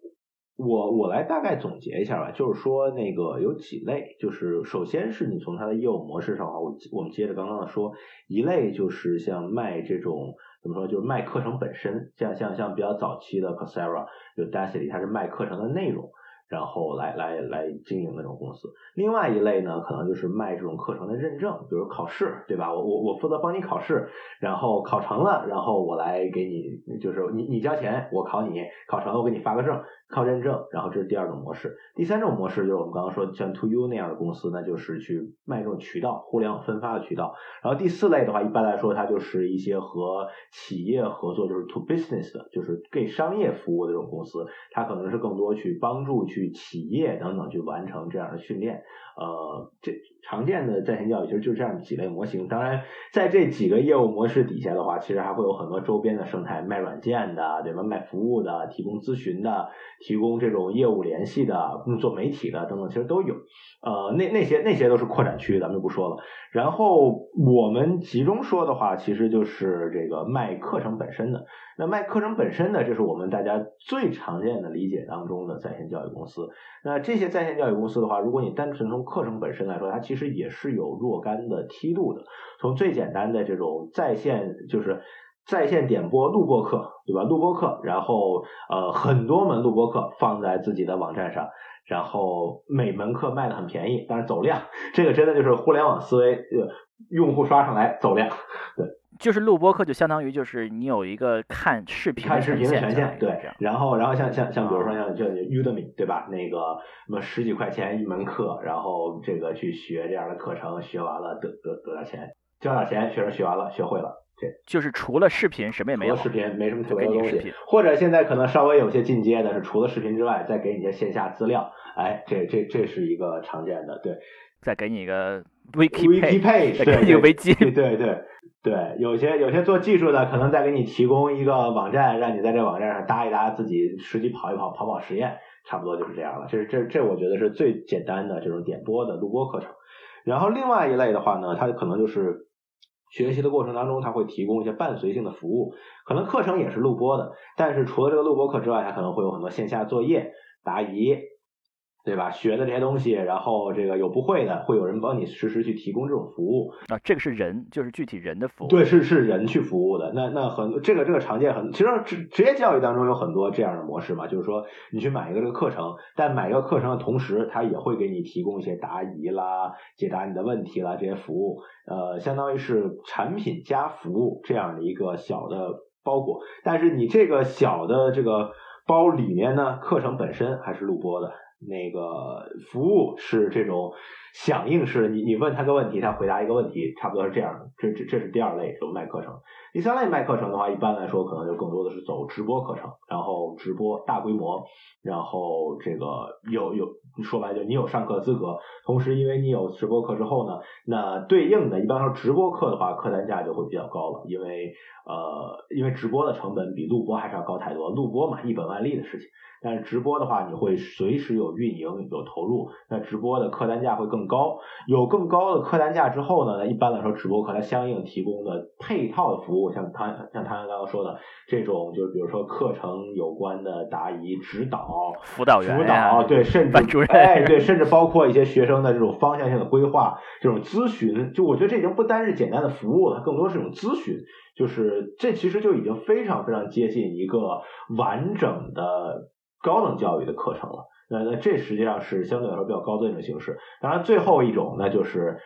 S2: 我我来大概总结一下吧。就是说，那个有几类，就是首先是你从它的业务模式上啊，我我们接着刚刚的说，一类就是像卖这种。怎么说？就是卖课程本身，像像像比较早期的 Coursera，就 Udacity，它是卖课程的内容，然后来来来经营那种公司。另外一类呢，可能就是卖这种课程的认证，比如考试，对吧？我我我负责帮你考试，然后考成了，然后我来给你，就是你你交钱，我考你，考成了我给你发个证。靠认证，然后这是第二种模式。第三种模式就是我们刚刚说像 To You 那样的公司，那就是去卖这种渠道，互联网分发的渠道。然后第四类的话，一般来说它就是一些和企业合作，就是 To Business 的，就是给商业服务的这种公司，它可能是更多去帮助去企业等等去完成这样的训练。呃，这常见的在线教育其实就是这样几类模型。当然，在这几个业务模式底下的话，其实还会有很多周边的生态，卖软件的，对吧？卖服务的，提供咨询的，提供这种业务联系的，做媒体的等等，其实都有。呃，那那些那些都是扩展区，咱们就不说了。然后我们集中说的话，其实就是这个卖课程本身的。那卖课程本身的，这是我们大家最常见的理解当中的在线教育公司。那这些在线教育公司的话，如果你单纯从课程本身来说，它其实也是有若干的梯度的。从最简单的这种在线，就是在线点播录播课，对吧？录播课，然后呃很多门录播课放在自己的网站上，然后每门课卖的很便宜，但是走量，这个真的就是互联网思维，呃，用户刷上来走量，对。
S1: 就是录播课，就相当于就是你有一个看视频
S2: 看视频的权
S1: 限，
S2: 对。然后，然后像像像比如说像像 Udemy 对吧？那个什么十几块钱一门课，然后这个去学这样的课程，学完了得得得点钱，交点钱，学生学完了学会了，这
S1: 就是除了视频什么也没有。
S2: 视频没什么特别的东西，或者现在可能稍微有些进阶的是，除了视频之外，再给你一些线下资料，哎，这这这是一个常见的，对。
S1: 再给你一个 Wiki
S2: Page，
S1: 再给你个维基，
S2: 对对。对，有些有些做技术的可能再给你提供一个网站，让你在这网站上搭一搭，自己实际跑一跑，跑跑实验，差不多就是这样了。这是这这我觉得是最简单的这种点播的录播课程。然后另外一类的话呢，它可能就是学习的过程当中，它会提供一些伴随性的服务，可能课程也是录播的，但是除了这个录播课之外，它可能会有很多线下作业、答疑。对吧？学的这些东西，然后这个有不会的，会有人帮你实时去提供这种服务
S1: 啊。这个是人，就是具体人的服务。
S2: 对，是是人去服务的。那那很这个这个常见很，其实职职业教育当中有很多这样的模式嘛，就是说你去买一个这个课程，但买一个课程的同时，他也会给你提供一些答疑啦、解答你的问题啦这些服务。呃，相当于是产品加服务这样的一个小的包裹。但是你这个小的这个包里面呢，课程本身还是录播的。那个服务是这种响应式的，你你问他个问题，他回答一个问题，差不多是这样的。这这这是第二类，就卖课程。第三类卖课程的话，一般来说可能就更多的是走直播课程，然后直播大规模，然后这个有有说白就你有上课资格，同时因为你有直播课之后呢，那对应的一般说直播课的话，客单价就会比较高了，因为呃因为直播的成本比录播还是要高太多，录播嘛一本万利的事情。但是直播的话，你会随时有运营有投入，那直播的客单价会更高。有更高的客单价之后呢，那一般来说，直播课它相应提供的配套的服务，像他像他刚刚说的这种，就是比如说课程有关的答疑、指导、
S1: 辅导员、
S2: 辅导，对，甚至哎，对，甚至包括一些学生的这种方向性的规划、这种咨询，就我觉得这已经不单是简单的服务了，更多是一种咨询。就是这其实就已经非常非常接近一个完整的。高等教育的课程了，那那这实际上是相对来说比较高端的形式。当然，最后一种那就是，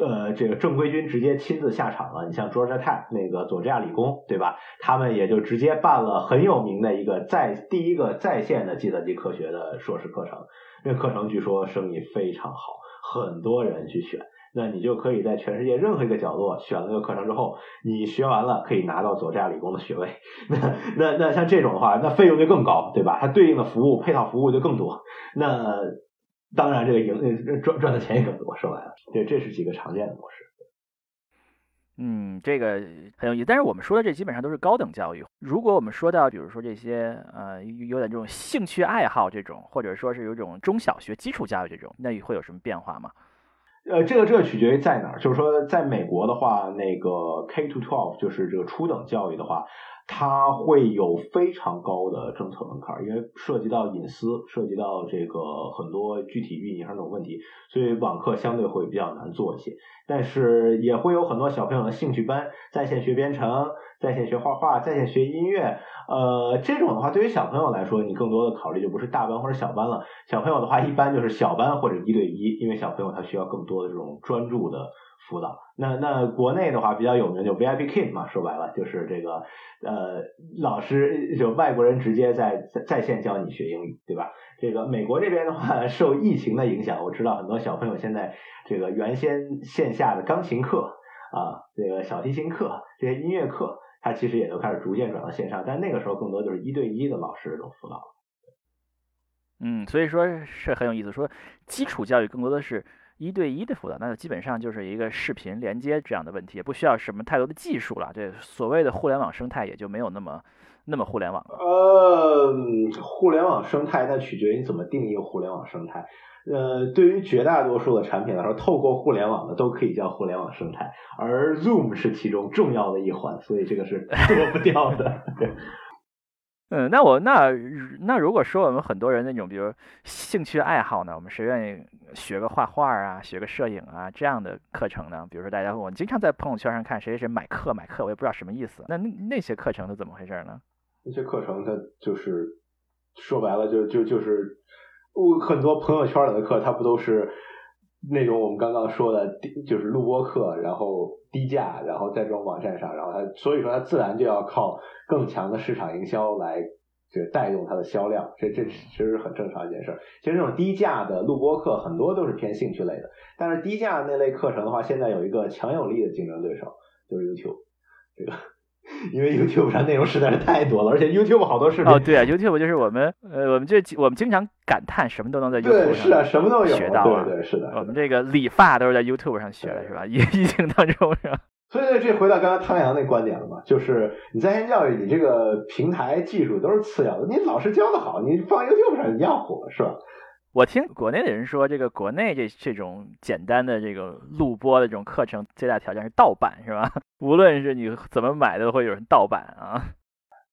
S2: 呃，这个正规军直接亲自下场了。你像 George 泰那个佐治亚理工，对吧？他们也就直接办了很有名的一个在第一个在线的计算机科学的硕士课程。那课程据说生意非常好，很多人去选。那你就可以在全世界任何一个角落选了个课程之后，你学完了可以拿到佐治亚理工的学位。那那那像这种的话，那费用就更高，对吧？它对应的服务配套服务就更多。那当然，这个赢赚赚的钱也更多。说白了，对，这是几个常见的模式。
S1: 嗯，这个很有意思。但是我们说的这基本上都是高等教育，如果我们说到，比如说这些呃有点这种兴趣爱好这种，或者说是有种中小学基础教育这种，那会有什么变化吗？
S2: 呃，这个这个取决于在哪儿，就是说，在美国的话，那个 K to twelve 就是这个初等教育的话，它会有非常高的政策门槛，因为涉及到隐私，涉及到这个很多具体运营上这种问题，所以网课相对会比较难做一些。但是也会有很多小朋友的兴趣班，在线学编程，在线学画画，在线学音乐。呃，这种的话，对于小朋友来说，你更多的考虑就不是大班或者小班了。小朋友的话，一般就是小班或者一对一，因为小朋友他需要更多的这种专注的辅导。那那国内的话比较有名就 VIP Kid 嘛，说白了就是这个呃老师就外国人直接在在在线教你学英语，对吧？这个美国这边的话，受疫情的影响，我知道很多小朋友现在这个原先线下的钢琴课啊，这个小提琴课，这些音乐课。他其实也都开始逐渐转到线上，但那个时候更多就是一对一的老师这种辅导。
S1: 嗯，所以说是很有意思。说基础教育更多的是一对一的辅导，那基本上就是一个视频连接这样的问题，也不需要什么太多的技术了。这所谓的互联网生态也就没有那么那么互联网了。
S2: 呃，互联网生态那取决于你怎么定义互联网生态。呃，对于绝大多数的产品来说，透过互联网的都可以叫互联网生态，而 Zoom 是其中重要的一环，所以这个是 脱不掉的。
S1: 嗯，那我那那如果说我们很多人那种，比如兴趣爱好呢，我们谁愿意学个画画啊，学个摄影啊这样的课程呢？比如说大家我经常在朋友圈上看谁谁谁买课买课，我也不知道什么意思。那那些课程是怎么回事呢？
S2: 那些课程它就是说白了就就就是。我很多朋友圈里的课，它不都是那种我们刚刚说的，就是录播课，然后低价，然后在这种网站上，然后它所以说它自然就要靠更强的市场营销来这带动它的销量，这这其实是很正常一件事。其实这种低价的录播课很多都是偏兴趣类的，但是低价那类课程的话，现在有一个强有力的竞争对手，就是 YouTube 这个。因为 YouTube 上内容实在是太多了，而且 YouTube 好多视频
S1: 哦，对啊，YouTube 就是我们呃，我们就我们经常感叹什么都能在 YouTube
S2: 上是啊，什么都有
S1: 学到
S2: 啊，对对是的，
S1: 我们这个理发都是在 YouTube 上学的，是吧？疫 疫情当中是吧？
S2: 所以这回到刚刚汤阳那观点了嘛，就是你在线教育，你这个平台技术都是次要的，你老师教的好，你放 YouTube 上一样火，是吧？
S1: 我听国内的人说，这个国内这这种简单的这个录播的这种课程，最大挑战是盗版，是吧？无论是你怎么买，都会有人盗版啊。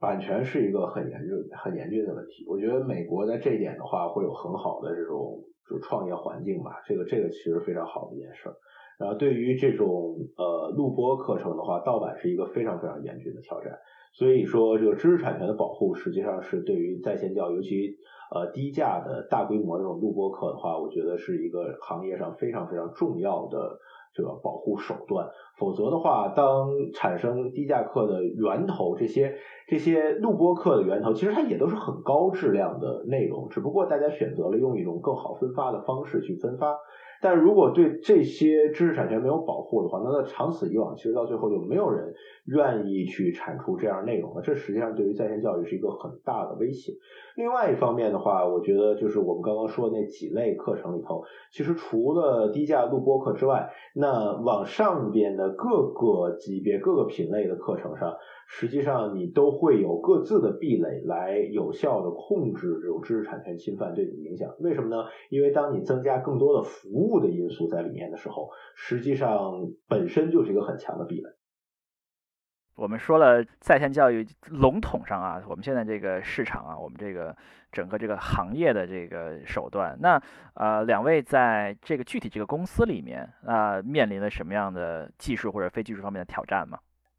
S2: 版权是一个很严峻、很严峻的问题。我觉得美国在这一点的话，会有很好的这种就创业环境吧。这个这个其实非常好的一件事儿。然后对于这种呃录播课程的话，盗版是一个非常非常严峻的挑战。所以说，这个知识产权的保护实际上是对于在线教育，尤其。呃，低价的大规模这种录播课的话，我觉得是一个行业上非常非常重要的这个保护手段。否则的话，当产生低价课的源头，这些这些录播课的源头，其实它也都是很高质量的内容，只不过大家选择了用一种更好分发的方式去分发。但如果对这些知识产权没有保护的话，那它长此以往，其实到最后就没有人愿意去产出这样内容了。这实际上对于在线教育是一个很大的威胁。另外一方面的话，我觉得就是我们刚刚说的那几类课程里头，其实除了低价录播课之外，那往上边的各个级别、各个品类的课程上，实际上你都会有各自的壁垒来有效的控制这种知识产权侵犯对你的影响。为什么呢？因为当你增加更多的服务的因素在里面的时候，实际上本身就是一个很强的壁垒。
S1: 我们说了在线教育笼统上啊，我们现在这个市场啊，我们这个整个这个行业的这个手段，那呃，两位在这个具体这个公司里面啊，面临了什么样的技术或者非技术方面的挑战吗？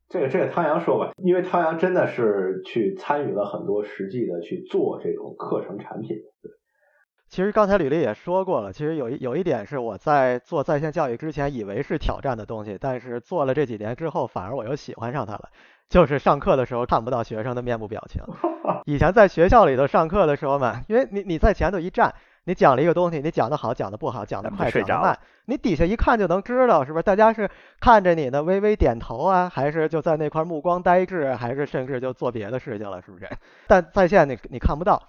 S2: 这个这个汤阳说吧，因为汤阳真的是去参与了很多实际的去做这种课程产品。
S3: 其实刚才吕丽也说过了，其实有一有一点是我在做在线教育之前以为是挑战的东西，但是做了这几年之后，反而我又喜欢上它了。就是上课的时候看不到学生的面部表情。以前在学校里头上课的时候嘛，因为你你在前头一站，你讲了一个东西，你讲的好，讲的不好，讲的快，讲的慢，你底下一看就能知道，是不是？大家是看着你呢，微微点头啊，还是就在那块目光呆滞，还是甚至就做别的事情了，是不是？但在线你你看不到。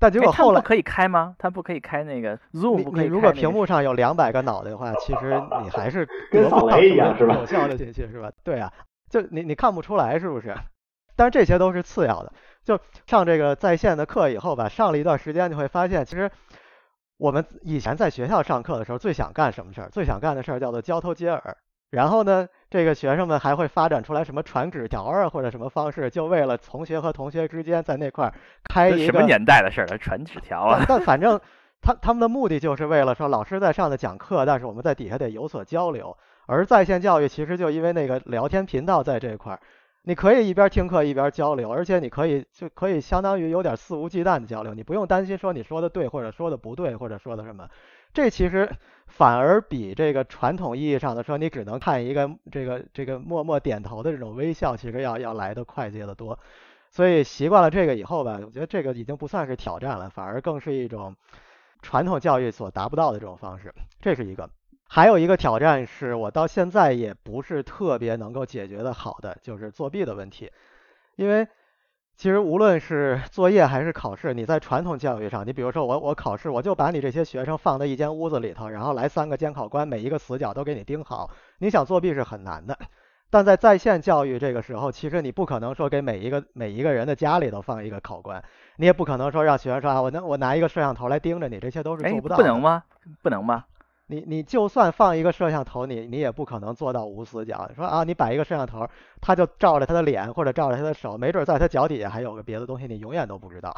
S3: 但结果后来
S1: 可以开吗？它不可以开那个 Zoom，
S3: 你你如果屏幕上有两百个脑袋的话，其实你还是
S2: 跟扫雷一样是吧？
S3: 有效的进去是吧？对啊，就你你看不出来是不是？但是这些都是次要的。就上这个在线的课以后吧，上了一段时间，你会发现，其实我们以前在学校上课的时候，最想干什么事儿？最想干的事儿叫做交头接耳。然后呢，这个学生们还会发展出来什么传纸条啊，或者什么方式，就为了同学和同学之间在那块儿开一个
S1: 什么年代的事儿了？传纸条啊？
S3: 但反正他他们的目的就是为了说，老师在上头讲课，但是我们在底下得有所交流。而在线教育其实就因为那个聊天频道在这块儿。你可以一边听课一边交流，而且你可以就可以相当于有点肆无忌惮的交流，你不用担心说你说的对或者说的不对或者说的什么，这其实反而比这个传统意义上的说你只能看一个这个这个默默点头的这种微笑，其实要要来的快捷的多。所以习惯了这个以后吧，我觉得这个已经不算是挑战了，反而更是一种传统教育所达不到的这种方式，这是一个。还有一个挑战是我到现在也不是特别能够解决的好的，就是作弊的问题。因为其实无论是作业还是考试，你在传统教育上，你比如说我我考试，我就把你这些学生放在一间屋子里头，然后来三个监考官，每一个死角都给你盯好。你想作弊是很难的。但在在线教育这个时候，其实你不可能说给每一个每一个人的家里头放一个考官，你也不可能说让学生说啊，我能我拿一个摄像头来盯着你，这些都是做不到的。
S1: 不能吗？不能吗？
S3: 你你就算放一个摄像头，你你也不可能做到无死角。说啊，你摆一个摄像头，他就照着他的脸或者照着他的手，没准在他脚底下还有个别的东西，你永远都不知道。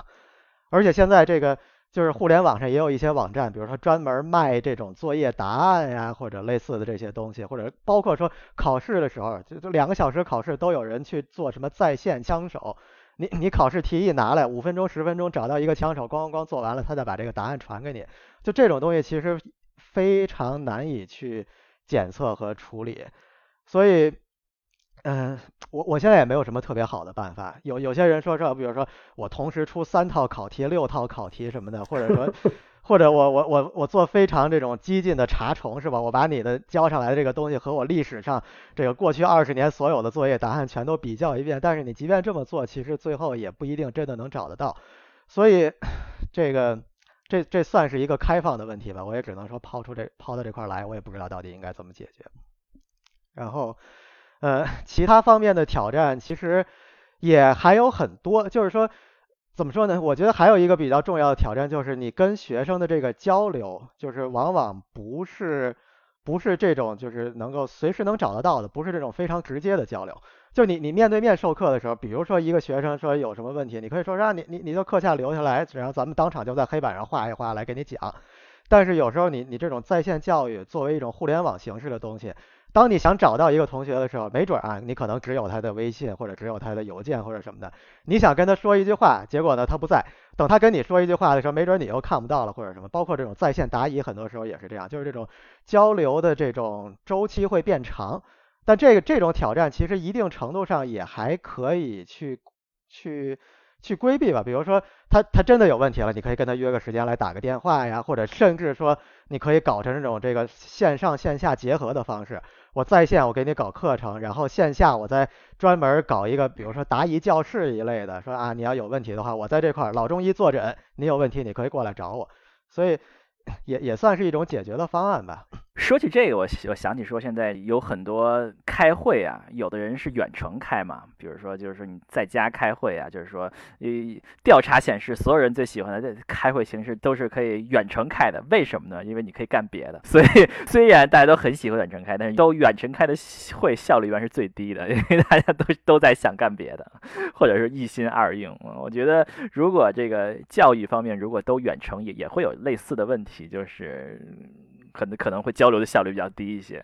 S3: 而且现在这个就是互联网上也有一些网站，比如说专门卖这种作业答案呀，或者类似的这些东西，或者包括说考试的时候，就就两个小时考试都有人去做什么在线枪手。你你考试题一拿来，五分钟十分钟找到一个枪手，咣咣咣做完了，他再把这个答案传给你。就这种东西其实。非常难以去检测和处理，所以，嗯，我我现在也没有什么特别好的办法。有有些人说说，比如说我同时出三套考题、六套考题什么的，或者说，或者我我我我做非常这种激进的查重，是吧？我把你的交上来的这个东西和我历史上这个过去二十年所有的作业答案全都比较一遍。但是你即便这么做，其实最后也不一定真的能找得到。所以，这个。这这算是一个开放的问题吧，我也只能说抛出这抛到这块来，我也不知道到底应该怎么解决。然后，呃，其他方面的挑战其实也还有很多，就是说怎么说呢？我觉得还有一个比较重要的挑战就是你跟学生的这个交流，就是往往不是不是这种就是能够随时能找得到的，不是这种非常直接的交流。就你你面对面授课的时候，比如说一个学生说有什么问题，你可以说让你你你就课下留下来，然后咱们当场就在黑板上画一画来给你讲。但是有时候你你这种在线教育作为一种互联网形式的东西，当你想找到一个同学的时候，没准啊，你可能只有他的微信或者只有他的邮件或者什么的，你想跟他说一句话，结果呢他不在，等他跟你说一句话的时候，没准你又看不到了或者什么。包括这种在线答疑，很多时候也是这样，就是这种交流的这种周期会变长。但这个这种挑战其实一定程度上也还可以去去去规避吧。比如说他他真的有问题了，你可以跟他约个时间来打个电话呀，或者甚至说你可以搞成这种这个线上线下结合的方式。我在线我给你搞课程，然后线下我再专门搞一个，比如说答疑教室一类的，说啊你要有问题的话，我在这块老中医坐诊，你有问题你可以过来找我。所以 也也算是一种解决的方案吧。
S1: 说起这个，我我想起说，现在有很多开会啊，有的人是远程开嘛，比如说就是说你在家开会啊，就是说，呃，调查显示，所有人最喜欢的开会形式都是可以远程开的，为什么呢？因为你可以干别的。所以虽然大家都很喜欢远程开，但是都远程开的会效率一般是最低的，因为大家都都在想干别的，或者是一心二用。我觉得如果这个教育方面如果都远程，也也会有类似的问题，就是。可能可能会交流的效率比较低一些，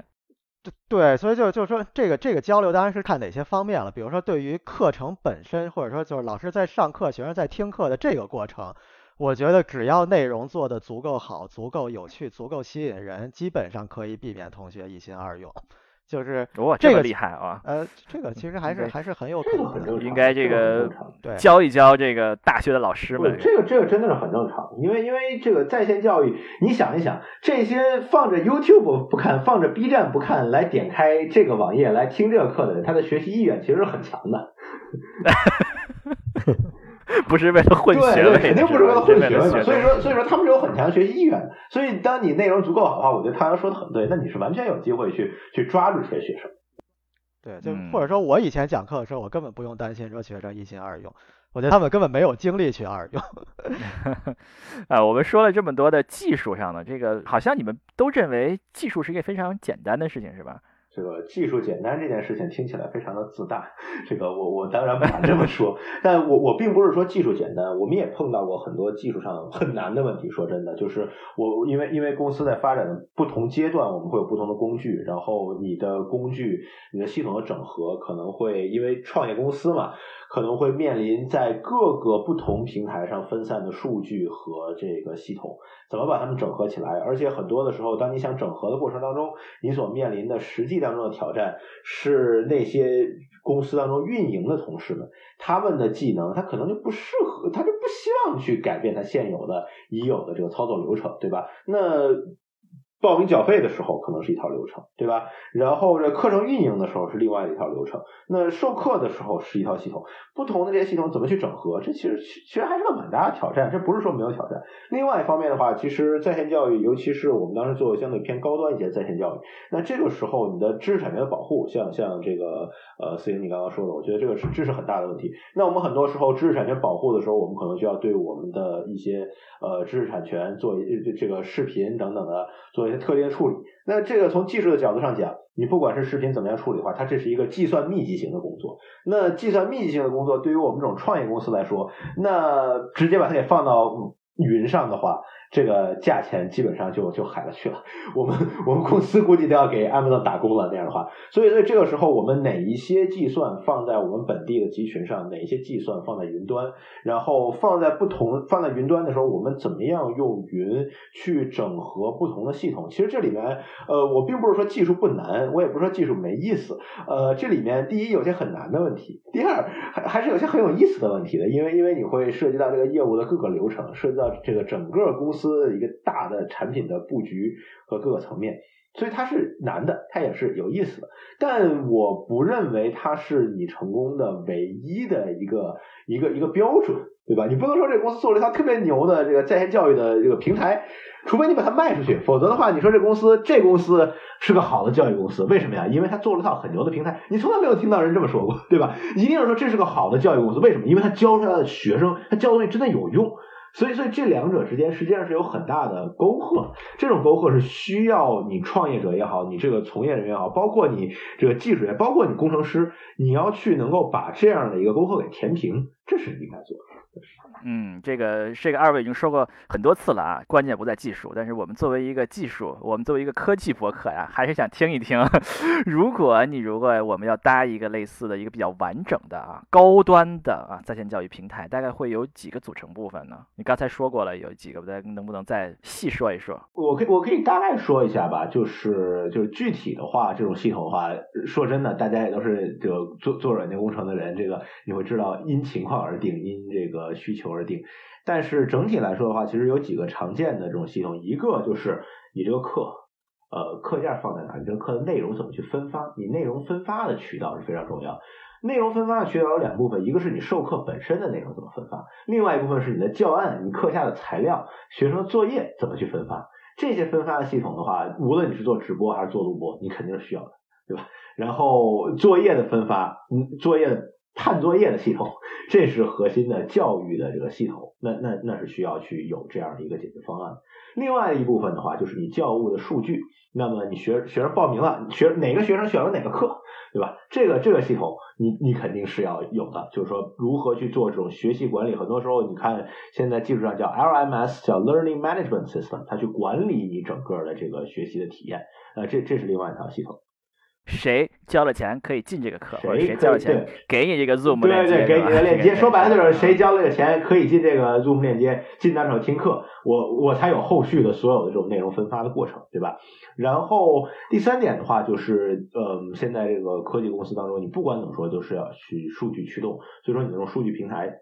S3: 对对，所以就就是说这个这个交流当然是看哪些方面了，比如说对于课程本身，或者说就是老师在上课，学生在听课的这个过程，我觉得只要内容做的足够好、足够有趣、足够吸引人，基本上可以避免同学一心二用。就是
S1: 哇，
S3: 这个
S1: 厉害啊！
S3: 呃，这个其实还是还是很有可能，
S1: 应该这个
S3: 对
S1: 教一教这个大学的老师们。
S2: 这个这个真的是很正常，因为因为这个在线教育，你想一想，这些放着 YouTube 不看，放着 B 站不看，来点开这个网页来听这个课的人，他的学习意愿其实是很强的。
S1: 不是为了混学位，
S2: 肯定不是为了混学位
S1: 嘛。
S2: 所以说，所以说他们是有很强的学习意愿的。所以，当你内容足够好的话，我觉得他阳说的很对，那你是完全有机会去去抓住这些学生。
S3: 对，就或者说我以前讲课的时候，我根本不用担心说学生一心二用，我觉得他们根本没有精力去二用。
S1: 啊，我们说了这么多的技术上的这个，好像你们都认为技术是一个非常简单的事情，是吧？
S2: 这个技术简单这件事情听起来非常的自大，这个我我当然不敢这么说，但我我并不是说技术简单，我们也碰到过很多技术上很难的问题。说真的，就是我因为因为公司在发展的不同阶段，我们会有不同的工具，然后你的工具、你的系统的整合可能会因为创业公司嘛。可能会面临在各个不同平台上分散的数据和这个系统，怎么把它们整合起来？而且很多的时候，当你想整合的过程当中，你所面临的实际当中的挑战是那些公司当中运营的同事们，他们的技能他可能就不适合，他就不希望去改变他现有的已有的这个操作流程，对吧？那。报名缴费的时候可能是一套流程，对吧？然后这课程运营的时候是另外的一套流程。那授课的时候是一套系统，不同的这些系统怎么去整合？这其实其实还是个蛮大的挑战。这不是说没有挑战。另外一方面的话，其实在线教育，尤其是我们当时做相对偏高端一些在线教育，那这个时候你的知识产权的保护，像像这个呃思颖你刚刚说的，我觉得这个是这是很大的问题。那我们很多时候知识产权保护的时候，我们可能就要对我们的一些呃知识产权做一这个视频等等的做。特定处理，那这个从技术的角度上讲，你不管是视频怎么样处理的话，它这是一个计算密集型的工作。那计算密集型的工作，对于我们这种创业公司来说，那直接把它给放到云上的话。这个价钱基本上就就海了去了，我们我们公司估计都要给 Amazon 打工了那样的话，所以所以这个时候我们哪一些计算放在我们本地的集群上，哪一些计算放在云端，然后放在不同放在云端的时候，我们怎么样用云去整合不同的系统？其实这里面呃，我并不是说技术不难，我也不是说技术没意思，呃，这里面第一有些很难的问题，第二还还是有些很有意思的问题的，因为因为你会涉及到这个业务的各个流程，涉及到这个整个公司。一个大的产品的布局和各个层面，所以它是难的，它也是有意思的，但我不认为它是你成功的唯一的一个一个一个标准，对吧？你不能说这公司做了一套特别牛的这个在线教育的这个平台，除非你把它卖出去，否则的话，你说这公司这公司是个好的教育公司，为什么呀？因为它做了一套很牛的平台，你从来没有听到人这么说过，对吧？一定要说这是个好的教育公司，为什么？因为他教出来的学生，他教的东西真的有用。所以，所以这两者之间实际上是有很大的沟壑。这种沟壑是需要你创业者也好，你这个从业人员也好，包括你这个技术员，包括你工程师，你要去能够把这样的一个沟壑给填平，这是应该做的。
S1: 嗯，这个这个二位已经说过很多次了啊，关键不在技术，但是我们作为一个技术，我们作为一个科技博客呀，还是想听一听，如果你如果我们要搭一个类似的一个比较完整的啊高端的啊在线教育平台，大概会有几个组成部分呢？你刚才说过了有几个，再能不能再细说一说？
S2: 我可以我可以大概说一下吧，就是就是具体的话，这种系统的话，说真的，大家也都是就做做软件工程的人，这个你会知道因情况而定，因这个需求。而定，但是整体来说的话，其实有几个常见的这种系统，一个就是你这个课，呃，课件放在哪，你这个课的内容怎么去分发，你内容分发的渠道是非常重要。内容分发的渠道有两部分，一个是你授课本身的内容怎么分发，另外一部分是你的教案、你课下的材料、学生的作业怎么去分发。这些分发的系统的话，无论你是做直播还是做录播，你肯定是需要的，对吧？然后作业的分发，嗯，作业。判作业的系统，这是核心的教育的这个系统，那那那是需要去有这样的一个解决方案。另外一部分的话，就是你教务的数据。那么你学学生报名了，学哪个学生选了哪个课，对吧？这个这个系统，你你肯定是要有的。就是说，如何去做这种学习管理？很多时候，你看现在技术上叫 LMS，叫 Learning Management System，它去管理你整个的这个学习的体验。呃，这这是另外一套系统。
S1: 谁交了钱可以进这个课？或者谁交了钱给你这个 Zoom
S2: 链
S1: 接？
S2: 对对，给你的链接。说白了就是谁交了个钱可以进这个 Zoom 链接，进单场听课，我我才有后续的所有的这种内容分发的过程，对吧？然后第三点的话就是，呃，现在这个科技公司当中，你不管怎么说都是要去数据驱动，所以说你这种数据平台，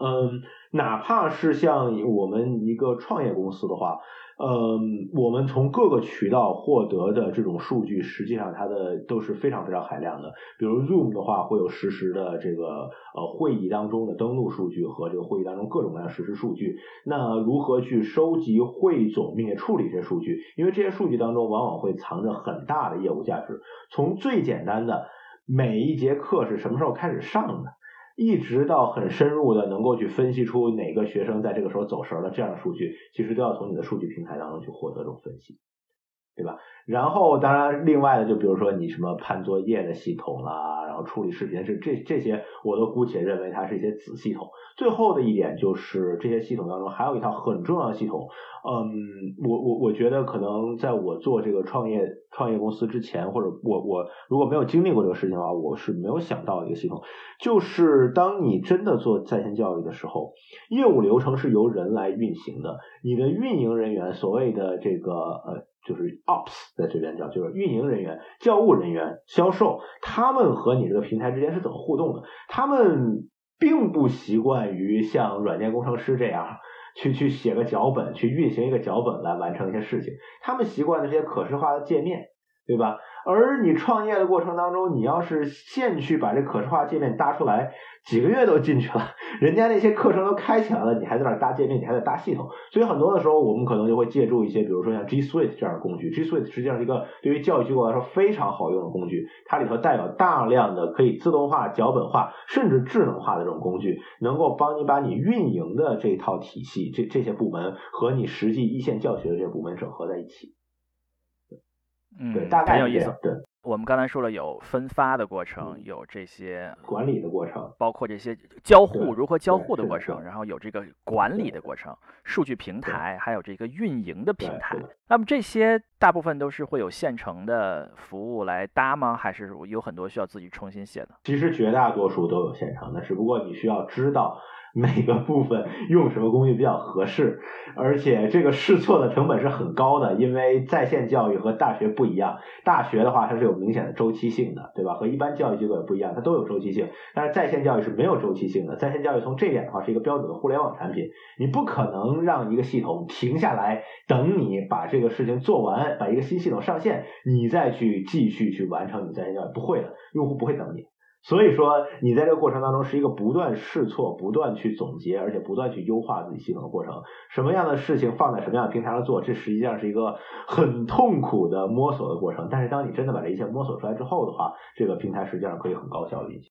S2: 嗯，哪怕是像我们一个创业公司的话。嗯，我们从各个渠道获得的这种数据，实际上它的都是非常非常海量的。比如 Zoom 的话，会有实时的这个呃会议当中的登录数据和这个会议当中各种各样实时数据。那如何去收集、汇总并且处理这些数据？因为这些数据当中往往会藏着很大的业务价值。从最简单的。每一节课是什么时候开始上的，一直到很深入的能够去分析出哪个学生在这个时候走神了这样的数据，其实都要从你的数据平台当中去获得这种分析，对吧？然后当然另外的就比如说你什么判作业的系统啦，然后处理视频是这这些我都姑且认为它是一些子系统。最后的一点就是这些系统当中还有一套很重要的系统。嗯，我我我觉得可能在我做这个创业创业公司之前，或者我我如果没有经历过这个事情的话，我是没有想到的一个系统，就是当你真的做在线教育的时候，业务流程是由人来运行的，你的运营人员，所谓的这个呃，就是 ops 在这边叫，就是运营人员、教务人员、销售，他们和你这个平台之间是怎么互动的？他们并不习惯于像软件工程师这样。去去写个脚本，去运行一个脚本来完成一些事情。他们习惯的这些可视化的界面，对吧？而你创业的过程当中，你要是现去把这可视化界面搭出来，几个月都进去了，人家那些课程都开起来了，你还在那搭界面，你还在搭系统。所以很多的时候，我们可能就会借助一些，比如说像 G Suite 这样的工具。G Suite 实际上是一个对于教育机构来说非常好用的工具，它里头带有大量的可以自动化、脚本化，甚至智能化的这种工具，能够帮你把你运营的这套体系、这这些部门和你实际一线教学的这些部门整合在一起。
S1: 嗯，
S2: 对，大概
S1: 有意思。
S2: 对，
S1: 我们刚才说了有分发的过程，有这些
S2: 管理的过程，
S1: 包括这些交互如何交互的过程，然后有这个管理的过程，数据平台，还有这个运营的平台。那么这些大部分都是会有现成的服务来搭吗？还是有很多需要自己重新写的？
S2: 其实绝大多数都有现成的，只不过你需要知道。每个部分用什么工具比较合适，而且这个试错的成本是很高的，因为在线教育和大学不一样。大学的话，它是有明显的周期性的，对吧？和一般教育机构也不一样，它都有周期性。但是在线教育是没有周期性的。在线教育从这点的话，是一个标准的互联网产品，你不可能让一个系统停下来等你把这个事情做完，把一个新系统上线，你再去继续去完成你在线教育，不会的，用户不会等你。所以说，你在这个过程当中是一个不断试错、不断去总结，而且不断去优化自己系统的过程。什么样的事情放在什么样的平台上做，这实际上是一个很痛苦的摸索的过程。但是，当你真的把这一切摸索出来之后的话，这个平台实际上可以很高效运行。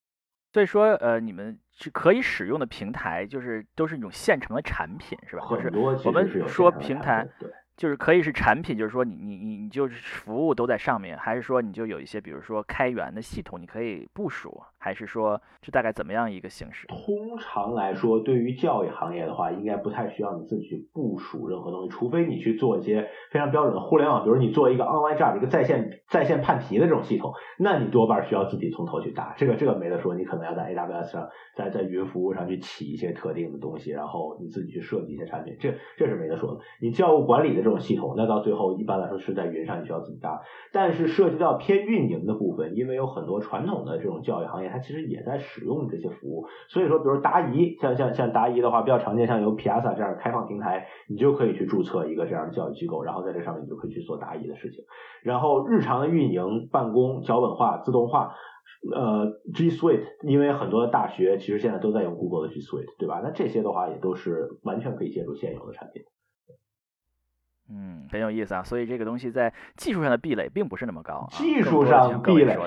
S1: 所以说，呃，你们是可以使用的平台，就是都是一种现成的产品，是吧？
S2: 很多
S1: 我们说
S2: 平
S1: 台。
S2: 对。
S1: 就是可以是产品，就是说你你你你就是服务都在上面，还是说你就有一些比如说开源的系统，你可以部署，还是说这大概怎么样一个形式？
S2: 通常来说，对于教育行业的话，应该不太需要你自己去部署任何东西，除非你去做一些非常标准的互联网，比如你做一个 online job 一个在线在线判题的这种系统，那你多半需要自己从头去搭，这个这个没得说，你可能要在 AWS 上，在在云服务上去起一些特定的东西，然后你自己去设计一些产品，这这是没得说的。你教务管理的这种系统，那到最后一般来说是在云上，你需要自己搭。但是涉及到偏运营的部分，因为有很多传统的这种教育行业，它其实也在使用这些服务。所以说，比如答疑，像像像答疑的话，比较常见，像有 Piazza 这样的开放平台，你就可以去注册一个这样的教育机构，然后在这上面你就可以去做答疑的事情。然后日常的运营、办公、脚本化、自动化，呃，G Suite，因为很多的大学其实现在都在用 Google 的 G Suite，对吧？那这些的话也都是完全可以借助现有的产品。
S1: 嗯，很有意思啊，所以这个东西在技术上的壁垒并不是那么高。
S2: 技术上壁垒，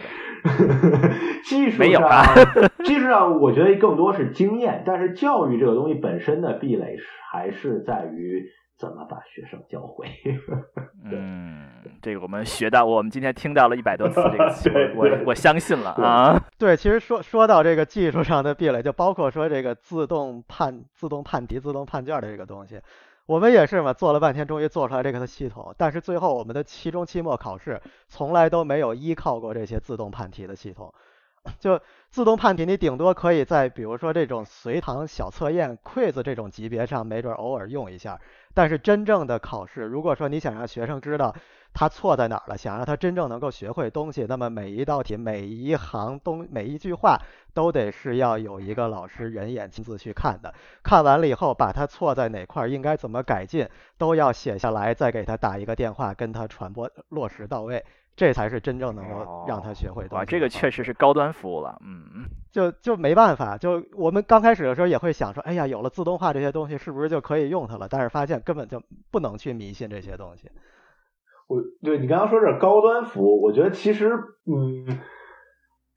S2: 技术
S1: 没有
S2: 啊。技术上我觉得更多是经验，但是教育这个东西本身的壁垒还是在于怎么把学生教会。
S1: 嗯，这个我们学到，我们今天听到了一百多次这个词，我我相信了啊。
S3: 对，其实说说到这个技术上的壁垒，就包括说这个自动判、自动判题、自动判卷的这个东西。我们也是嘛，做了半天，终于做出来这个系统，但是最后我们的期中、期末考试从来都没有依靠过这些自动判题的系统。就自动判题，你顶多可以在比如说这种随堂小测验、quiz 这种级别上，没准偶尔用一下。但是真正的考试，如果说你想让学生知道他错在哪儿了，想让他真正能够学会东西，那么每一道题、每一行东、每一句话都得是要有一个老师人眼亲自去看的。看完了以后，把他错在哪块儿，应该怎么改进，都要写下来，再给他打一个电话，跟他传播落实到位。这才是真正能够让他学会的。
S1: 哇，这个确实是高端服务了。嗯，
S3: 就就没办法，就我们刚开始的时候也会想说，哎呀，有了自动化这些东西，是不是就可以用它了？但是发现根本就不能去迷信这些东西。
S2: 我对你刚刚说这高端服务，我觉得其实，嗯，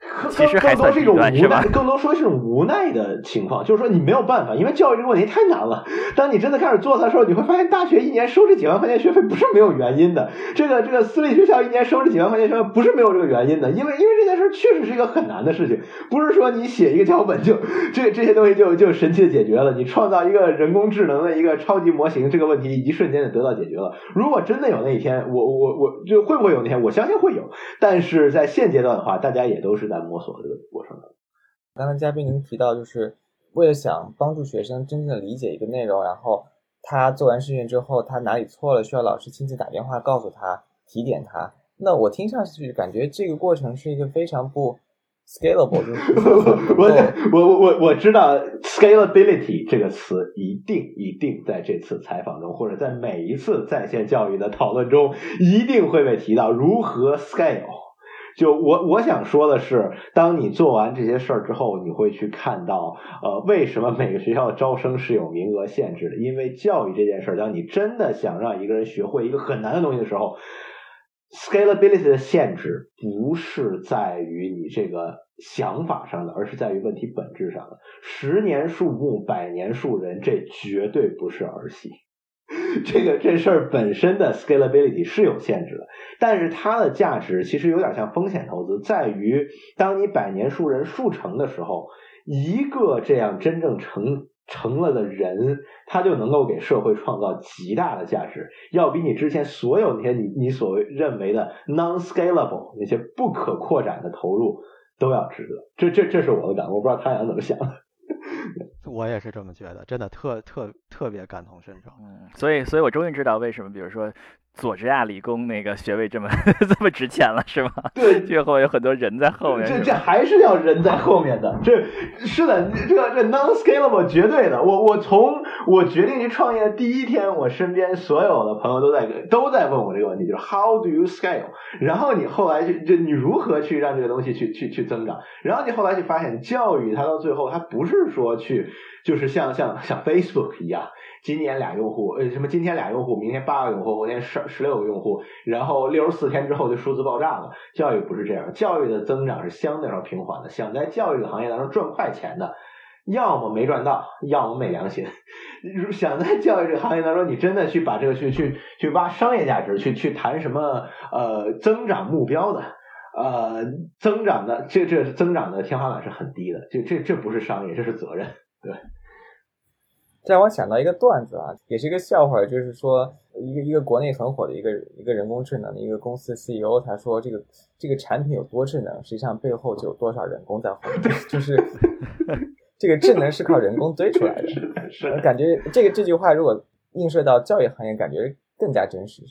S1: 其实还
S2: 算
S1: 是一种
S2: 无奈，更多说是一种无奈的情况，就是说你没有办法，因为教育这个问题太难了。当你真的开始做它的时候，你会发现大学一年收这几万块钱学费不是没有原因的。这个这个私立学校一年收这几万块钱学费不是没有这个原因的，因为因为这件事确实是一个很难的事情，不是说你写一个脚本就这这些东西就就神奇的解决了。你创造一个人工智能的一个超级模型，这个问题一瞬间就得到解决了。如果真的有那一天，我我我就会不会有那天？我相信会有，但是在现阶段的话，大家也都是在摸索这个过程。
S5: 刚才嘉宾您提到，就是为了想帮助学生真正的理解一个内容，然后他做完试卷之后，他哪里错了，需要老师亲自打电话告诉他，提点他。那我听上去感觉这个过程是一个非常不 scalable。
S2: 我我我我我知道 scalability 这个词一定一定在这次采访中，或者在每一次在线教育的讨论中，一定会被提到如何 scale。就我我想说的是，当你做完这些事儿之后，你会去看到，呃，为什么每个学校招生是有名额限制的？因为教育这件事儿，当你真的想让一个人学会一个很难的东西的时候，scalability 的限制不是在于你这个想法上的，而是在于问题本质上的。十年树木，百年树人，这绝对不是儿戏。这个这事儿本身的 scalability 是有限制的，但是它的价值其实有点像风险投资，在于当你百年树人树成的时候，一个这样真正成成了的人，他就能够给社会创造极大的价值，要比你之前所有那些你你所认为的 non scalable 那些不可扩展的投入都要值得。这这这是我的感悟，我不知道太阳怎么想。
S3: 我也是这么觉得，真的特特特别感同身受。
S1: 嗯，所以所以我终于知道为什么，比如说。佐治亚理工那个学位这么 这么值钱了是吗？
S2: 对，
S1: 最后有很多人在后面。
S2: 这这还是要人在后面的，这是的，这这 non scalable 绝对的。我我从我决定去创业的第一天，我身边所有的朋友都在都在问我这个问题，就是 How do you scale？然后你后来就就你如何去让这个东西去去去增长？然后你后来就发现，教育它到最后它不是说去就是像像像 Facebook 一样。今年俩用户，呃，什么？今天俩用户，明天八个用户，后天十十六个用户，然后六十四天之后就数字爆炸了。教育不是这样，教育的增长是相对来说平缓的。想在教育的行业当中赚快钱的，要么没赚到，要么没良心。想在教育这个行业当中，你真的去把这个去去去挖商业价值，去去谈什么呃增长目标的，呃增长的这这增长的天花板是很低的。这这这不是商业，这是责任，对。
S5: 这让我想到一个段子啊，也是一个笑话，就是说一个一个国内很火的一个一个人工智能的一个公司 CEO，他说这个这个产品有多智能，实际上背后就有多少人工在后面，就是这个智能是靠人工堆出来的。
S2: 是，
S5: 感觉这个这句话如果映射到教育行业，感觉更加真实。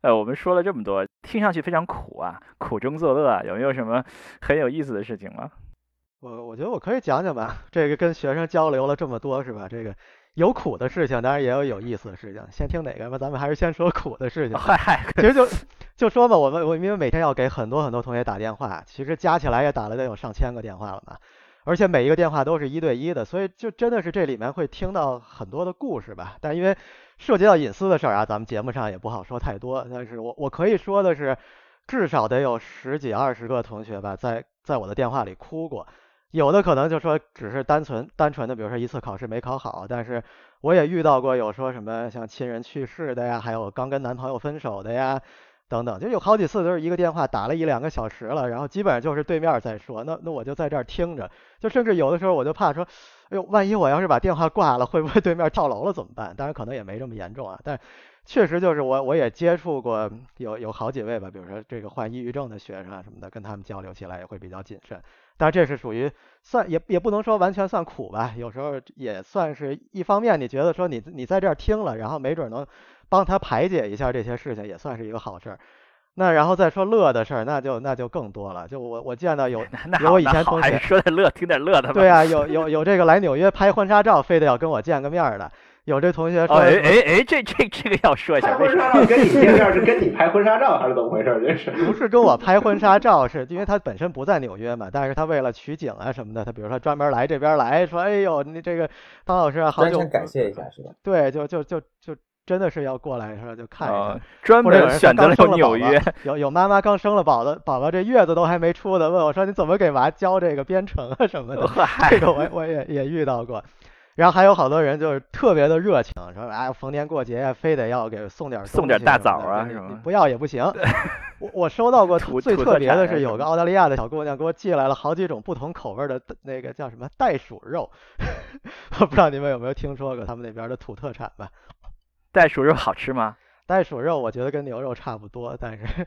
S1: 呃，我们说了这么多，听上去非常苦啊，苦中作乐啊，有没有什么很有意思的事情吗？
S3: 我我觉得我可以讲讲吧，这个跟学生交流了这么多是吧？这个有苦的事情，当然也有有意思的事情。先听哪个吧？咱们还是先说苦的事情。
S1: 嗨嗨，
S3: 其实就就说吧，我们我因为每天要给很多很多同学打电话，其实加起来也打了得有上千个电话了嘛，而且每一个电话都是一对一的，所以就真的是这里面会听到很多的故事吧。但因为涉及到隐私的事儿啊，咱们节目上也不好说太多。但是我我可以说的是，至少得有十几二十个同学吧，在在我的电话里哭过。有的可能就说只是单纯单纯的，比如说一次考试没考好，但是我也遇到过有说什么像亲人去世的呀，还有刚跟男朋友分手的呀，等等，就有好几次都是一个电话打了一两个小时了，然后基本上就是对面在说，那那我就在这儿听着，就甚至有的时候我就怕说，哎呦，万一我要是把电话挂了，会不会对面跳楼了怎么办？当然可能也没这么严重啊，但确实就是我我也接触过有有好几位吧，比如说这个患抑郁症的学生啊什么的，跟他们交流起来也会比较谨慎。但这是属于算也也不能说完全算苦吧，有时候也算是一方面，你觉得说你你在这儿听了，然后没准能帮他排解一下这些事情，也算是一个好事儿。那然后再说乐的事儿，那就那就更多了。就我我见到有 有我以前同学
S1: 说点乐，听点乐的。
S3: 对啊，有有有这个来纽约拍婚纱照，非得要跟我见个面的。有这同学说，
S1: 哎哎哎，这这这个要说一下，
S2: 婚纱照跟你 见面是跟你拍婚纱照还是怎么回事？这是
S3: 不是跟我拍婚纱照？是因为他本身不在纽约嘛，但是他为了取景啊什么的，他比如说专门来这边来说，哎呦，你这个方老师好久
S5: 感谢一下是吧？
S3: 对，就就就就真的是要过来说就看一看，
S1: 专门选择了纽约，
S3: 有有妈妈刚生了宝宝，宝宝这月子都还没出的，问我说你怎么给娃教这个编程啊什么的，这个我我也也遇到过。然后还有好多人就是特别的热情，说哎逢年过节呀，非得要给送点
S1: 送点大枣啊，是
S3: 吗？不要也不行。我我收到过 最特别的是，有个澳大利亚的小姑娘给我寄来了好几种不同口味的那个叫什么袋鼠肉，我不知道你们有没有听说过他们那边的土特产吧？
S1: 袋鼠肉好吃吗？
S3: 袋鼠肉我觉得跟牛肉差不多，但是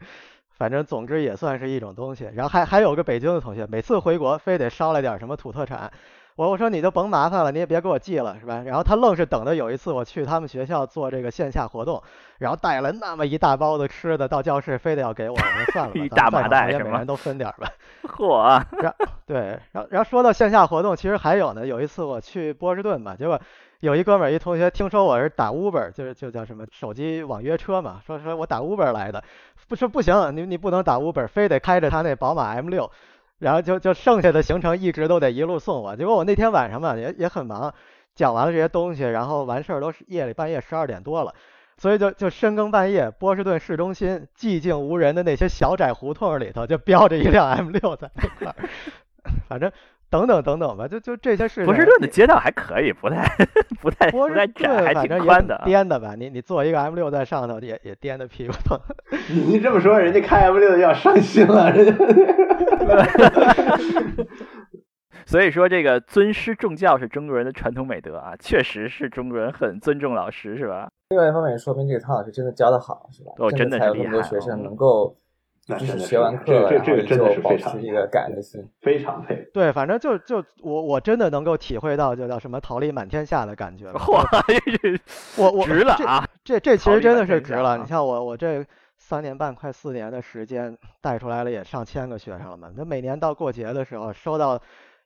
S3: 反正总之也算是一种东西。然后还还有个北京的同学，每次回国非得捎来点什么土特产。我我说你就甭麻烦了，你也别给我寄了，是吧？然后他愣是等着有一次我去他们学校做这个线下活动，然后带了那么一大包子吃的到教室，非得要给我，我说算了吧，
S1: 一大麻袋
S3: 是每人都分点吧。
S1: 嚯！
S3: 然对，然后然后说到线下活动，其实还有呢。有一次我去波士顿嘛，结果有一哥们儿一同学听说我是打 Uber，就是就叫什么手机网约车嘛，说说我打 Uber 来的，不说不行，你你不能打 Uber，非得开着他那宝马 M 六。然后就就剩下的行程一直都得一路送我，结果我那天晚上嘛也也很忙，讲完了这些东西，然后完事儿都是夜里半夜十二点多了，所以就就深更半夜，波士顿市中心寂静无人的那些小窄胡同里头，就标着一辆 M 六在那块儿，反正。等等等等吧，就就这些事情。
S1: 波士顿的街道还可以，不太不太不太窄，还挺宽的。
S3: 颠的吧，你你坐一个 M 六在上头，也也颠的屁股疼。
S2: 你这么说，人家开 M 六要伤心了，人家。
S1: 所以说，这个尊师重教是中国人的传统美德啊，确实是中国人很尊重老师，是吧？
S5: 另外一方面也，说明这个汤老师真的教的好，是吧？
S1: 哦，
S5: 真
S1: 的
S5: 才有那么多学生能够。就是学完课
S2: 了，这这个真的是
S5: 保持一个感恩的心，
S2: 非常佩服。
S3: 对，反正就就我我真的能够体会到，就叫什么桃李满天下的感觉。
S1: 嚯，
S3: 我我
S1: 值了啊！
S3: 这这其实真的是值了。你像我我这三年半快四年的时间带出来了也上千个学生了嘛。那每年到过节的时候收到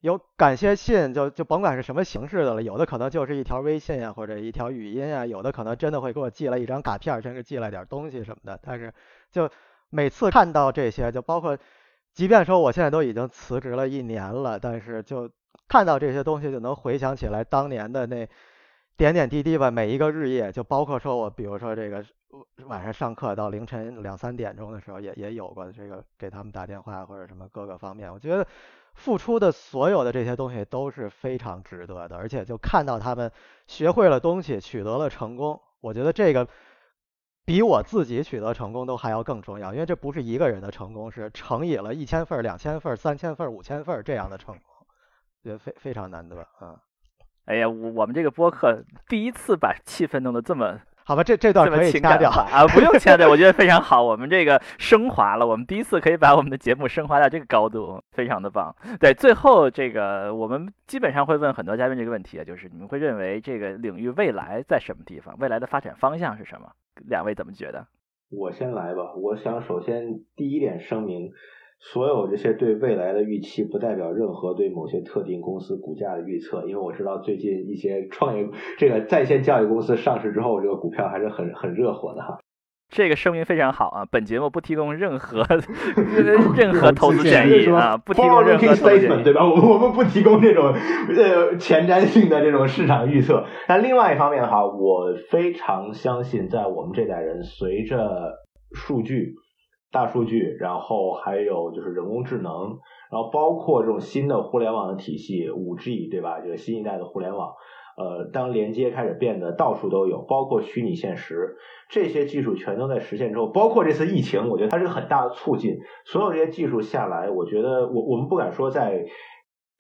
S3: 有感谢信，就就甭管是什么形式的了，有的可能就是一条微信啊，或者一条语音啊，有的可能真的会给我寄来一张卡片，甚至寄来点东西什么的。但是就。每次看到这些，就包括，即便说我现在都已经辞职了一年了，但是就看到这些东西，就能回想起来当年的那点点滴滴吧。每一个日夜，就包括说我，比如说这个晚上上课到凌晨两三点钟的时候，也也有过这个给他们打电话或者什么各个方面。我觉得付出的所有的这些东西都是非常值得的，而且就看到他们学会了东西，取得了成功，我觉得这个。比我自己取得成功都还要更重要，因为这不是一个人的成功，是乘以了一千份、两千份、三千份、五千份这样的成功，也非非常难得啊！
S1: 哎呀，我我们这个播客第一次把气氛弄得这么。
S3: 好吧，这这段可以掐掉
S1: 啊，不用掐掉，我觉得非常好。我们这个升华了，我们第一次可以把我们的节目升华到这个高度，非常的棒。对，最后这个我们基本上会问很多嘉宾这个问题啊，就是你们会认为这个领域未来在什么地方？未来的发展方向是什么？两位怎么觉得？
S2: 我先来吧。我想首先第一点声明。所有这些对未来的预期，不代表任何对某些特定公司股价的预测，因为我知道最近一些创业这个在线教育公司上市之后，这个股票还是很很热火的哈。
S1: 这个声明非常好啊！本节目不提供任何 任何投资建议啊，不提供任何投资建议，
S2: 对吧？我我们不提供这种呃前瞻性的这种市场预测。那另外一方面哈，我非常相信，在我们这代人，随着数据。大数据，然后还有就是人工智能，然后包括这种新的互联网的体系，五 G，对吧？这个新一代的互联网，呃，当连接开始变得到处都有，包括虚拟现实，这些技术全都在实现之后，包括这次疫情，我觉得它是个很大的促进。所有这些技术下来，我觉得我我们不敢说在。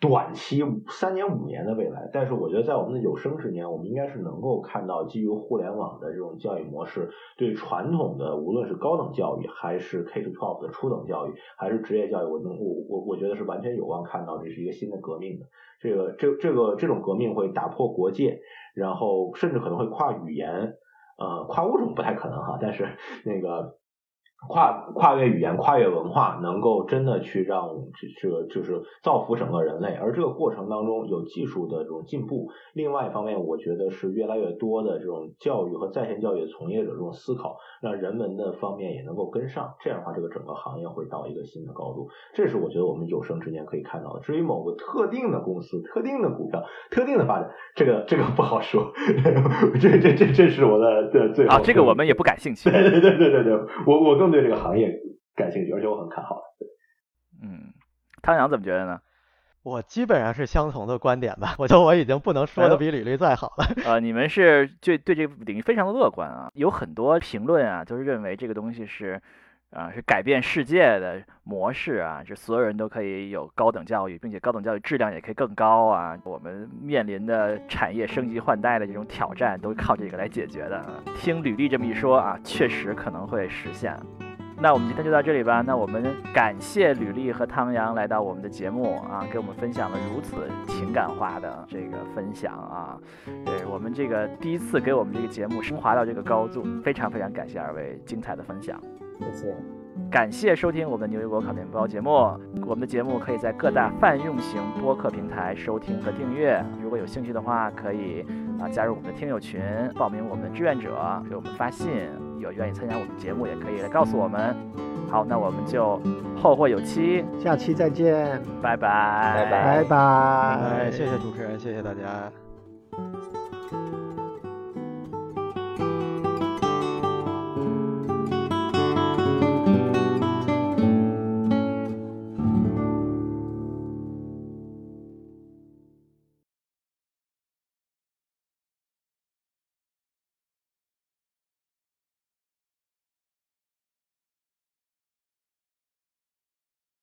S2: 短期三年五年的未来，但是我觉得在我们的有生之年，我们应该是能够看到基于互联网的这种教育模式，对传统的无论是高等教育，还是 K to twelve 的初等教育，还是职业教育，我能我我我觉得是完全有望看到这是一个新的革命的。这个这这个这种革命会打破国界，然后甚至可能会跨语言，呃，跨物种不太可能哈，但是那个。跨跨越语言、跨越文化，能够真的去让这这个就是造福整个人类。而这个过程当中有技术的这种进步，另外一方面，我觉得是越来越多的这种教育和在线教育从业者这种思考，让人文的方面也能够跟上。这样的话，这个整个行业会到一个新的高度。这是我觉得我们有生之年可以看到的。至于某个特定的公司、特定的股票、特定的发展，这个这个不好说。这这这这是我的的最
S1: 啊，这个我们也不感兴趣。
S2: 对对对对对对，我我更对这个行业感兴趣，而且我很看好。
S1: 嗯，汤阳怎么觉得呢？
S3: 我基本上是相同的观点吧。我觉得我已经不能说的比李律再好了。
S1: 呃，你们是对对这个领域非常的乐观啊，有很多评论啊，都是认为这个东西是。啊，是改变世界的模式啊！这所有人都可以有高等教育，并且高等教育质量也可以更高啊！我们面临的产业升级换代的这种挑战，都是靠这个来解决的。听吕丽这么一说啊，确实可能会实现。那我们今天就到这里吧。那我们感谢吕丽和汤阳来到我们的节目啊，给我们分享了如此情感化的这个分享啊。对我们这个第一次给我们这个节目升华到这个高度，非常非常感谢二位精彩的分享。
S5: 谢谢，
S1: 感谢收听我们牛油果烤面包节目。我们的节目可以在各大泛用型播客平台收听和订阅。如果有兴趣的话，可以啊加入我们的听友群，报名我们的志愿者，给我们发信。有愿意参加我们节目，也可以来告诉我们。好，那我们就后会有期，
S4: 下期再见，
S1: 拜拜，
S5: 拜
S4: 拜拜拜，
S3: 谢谢主持人，谢谢大家。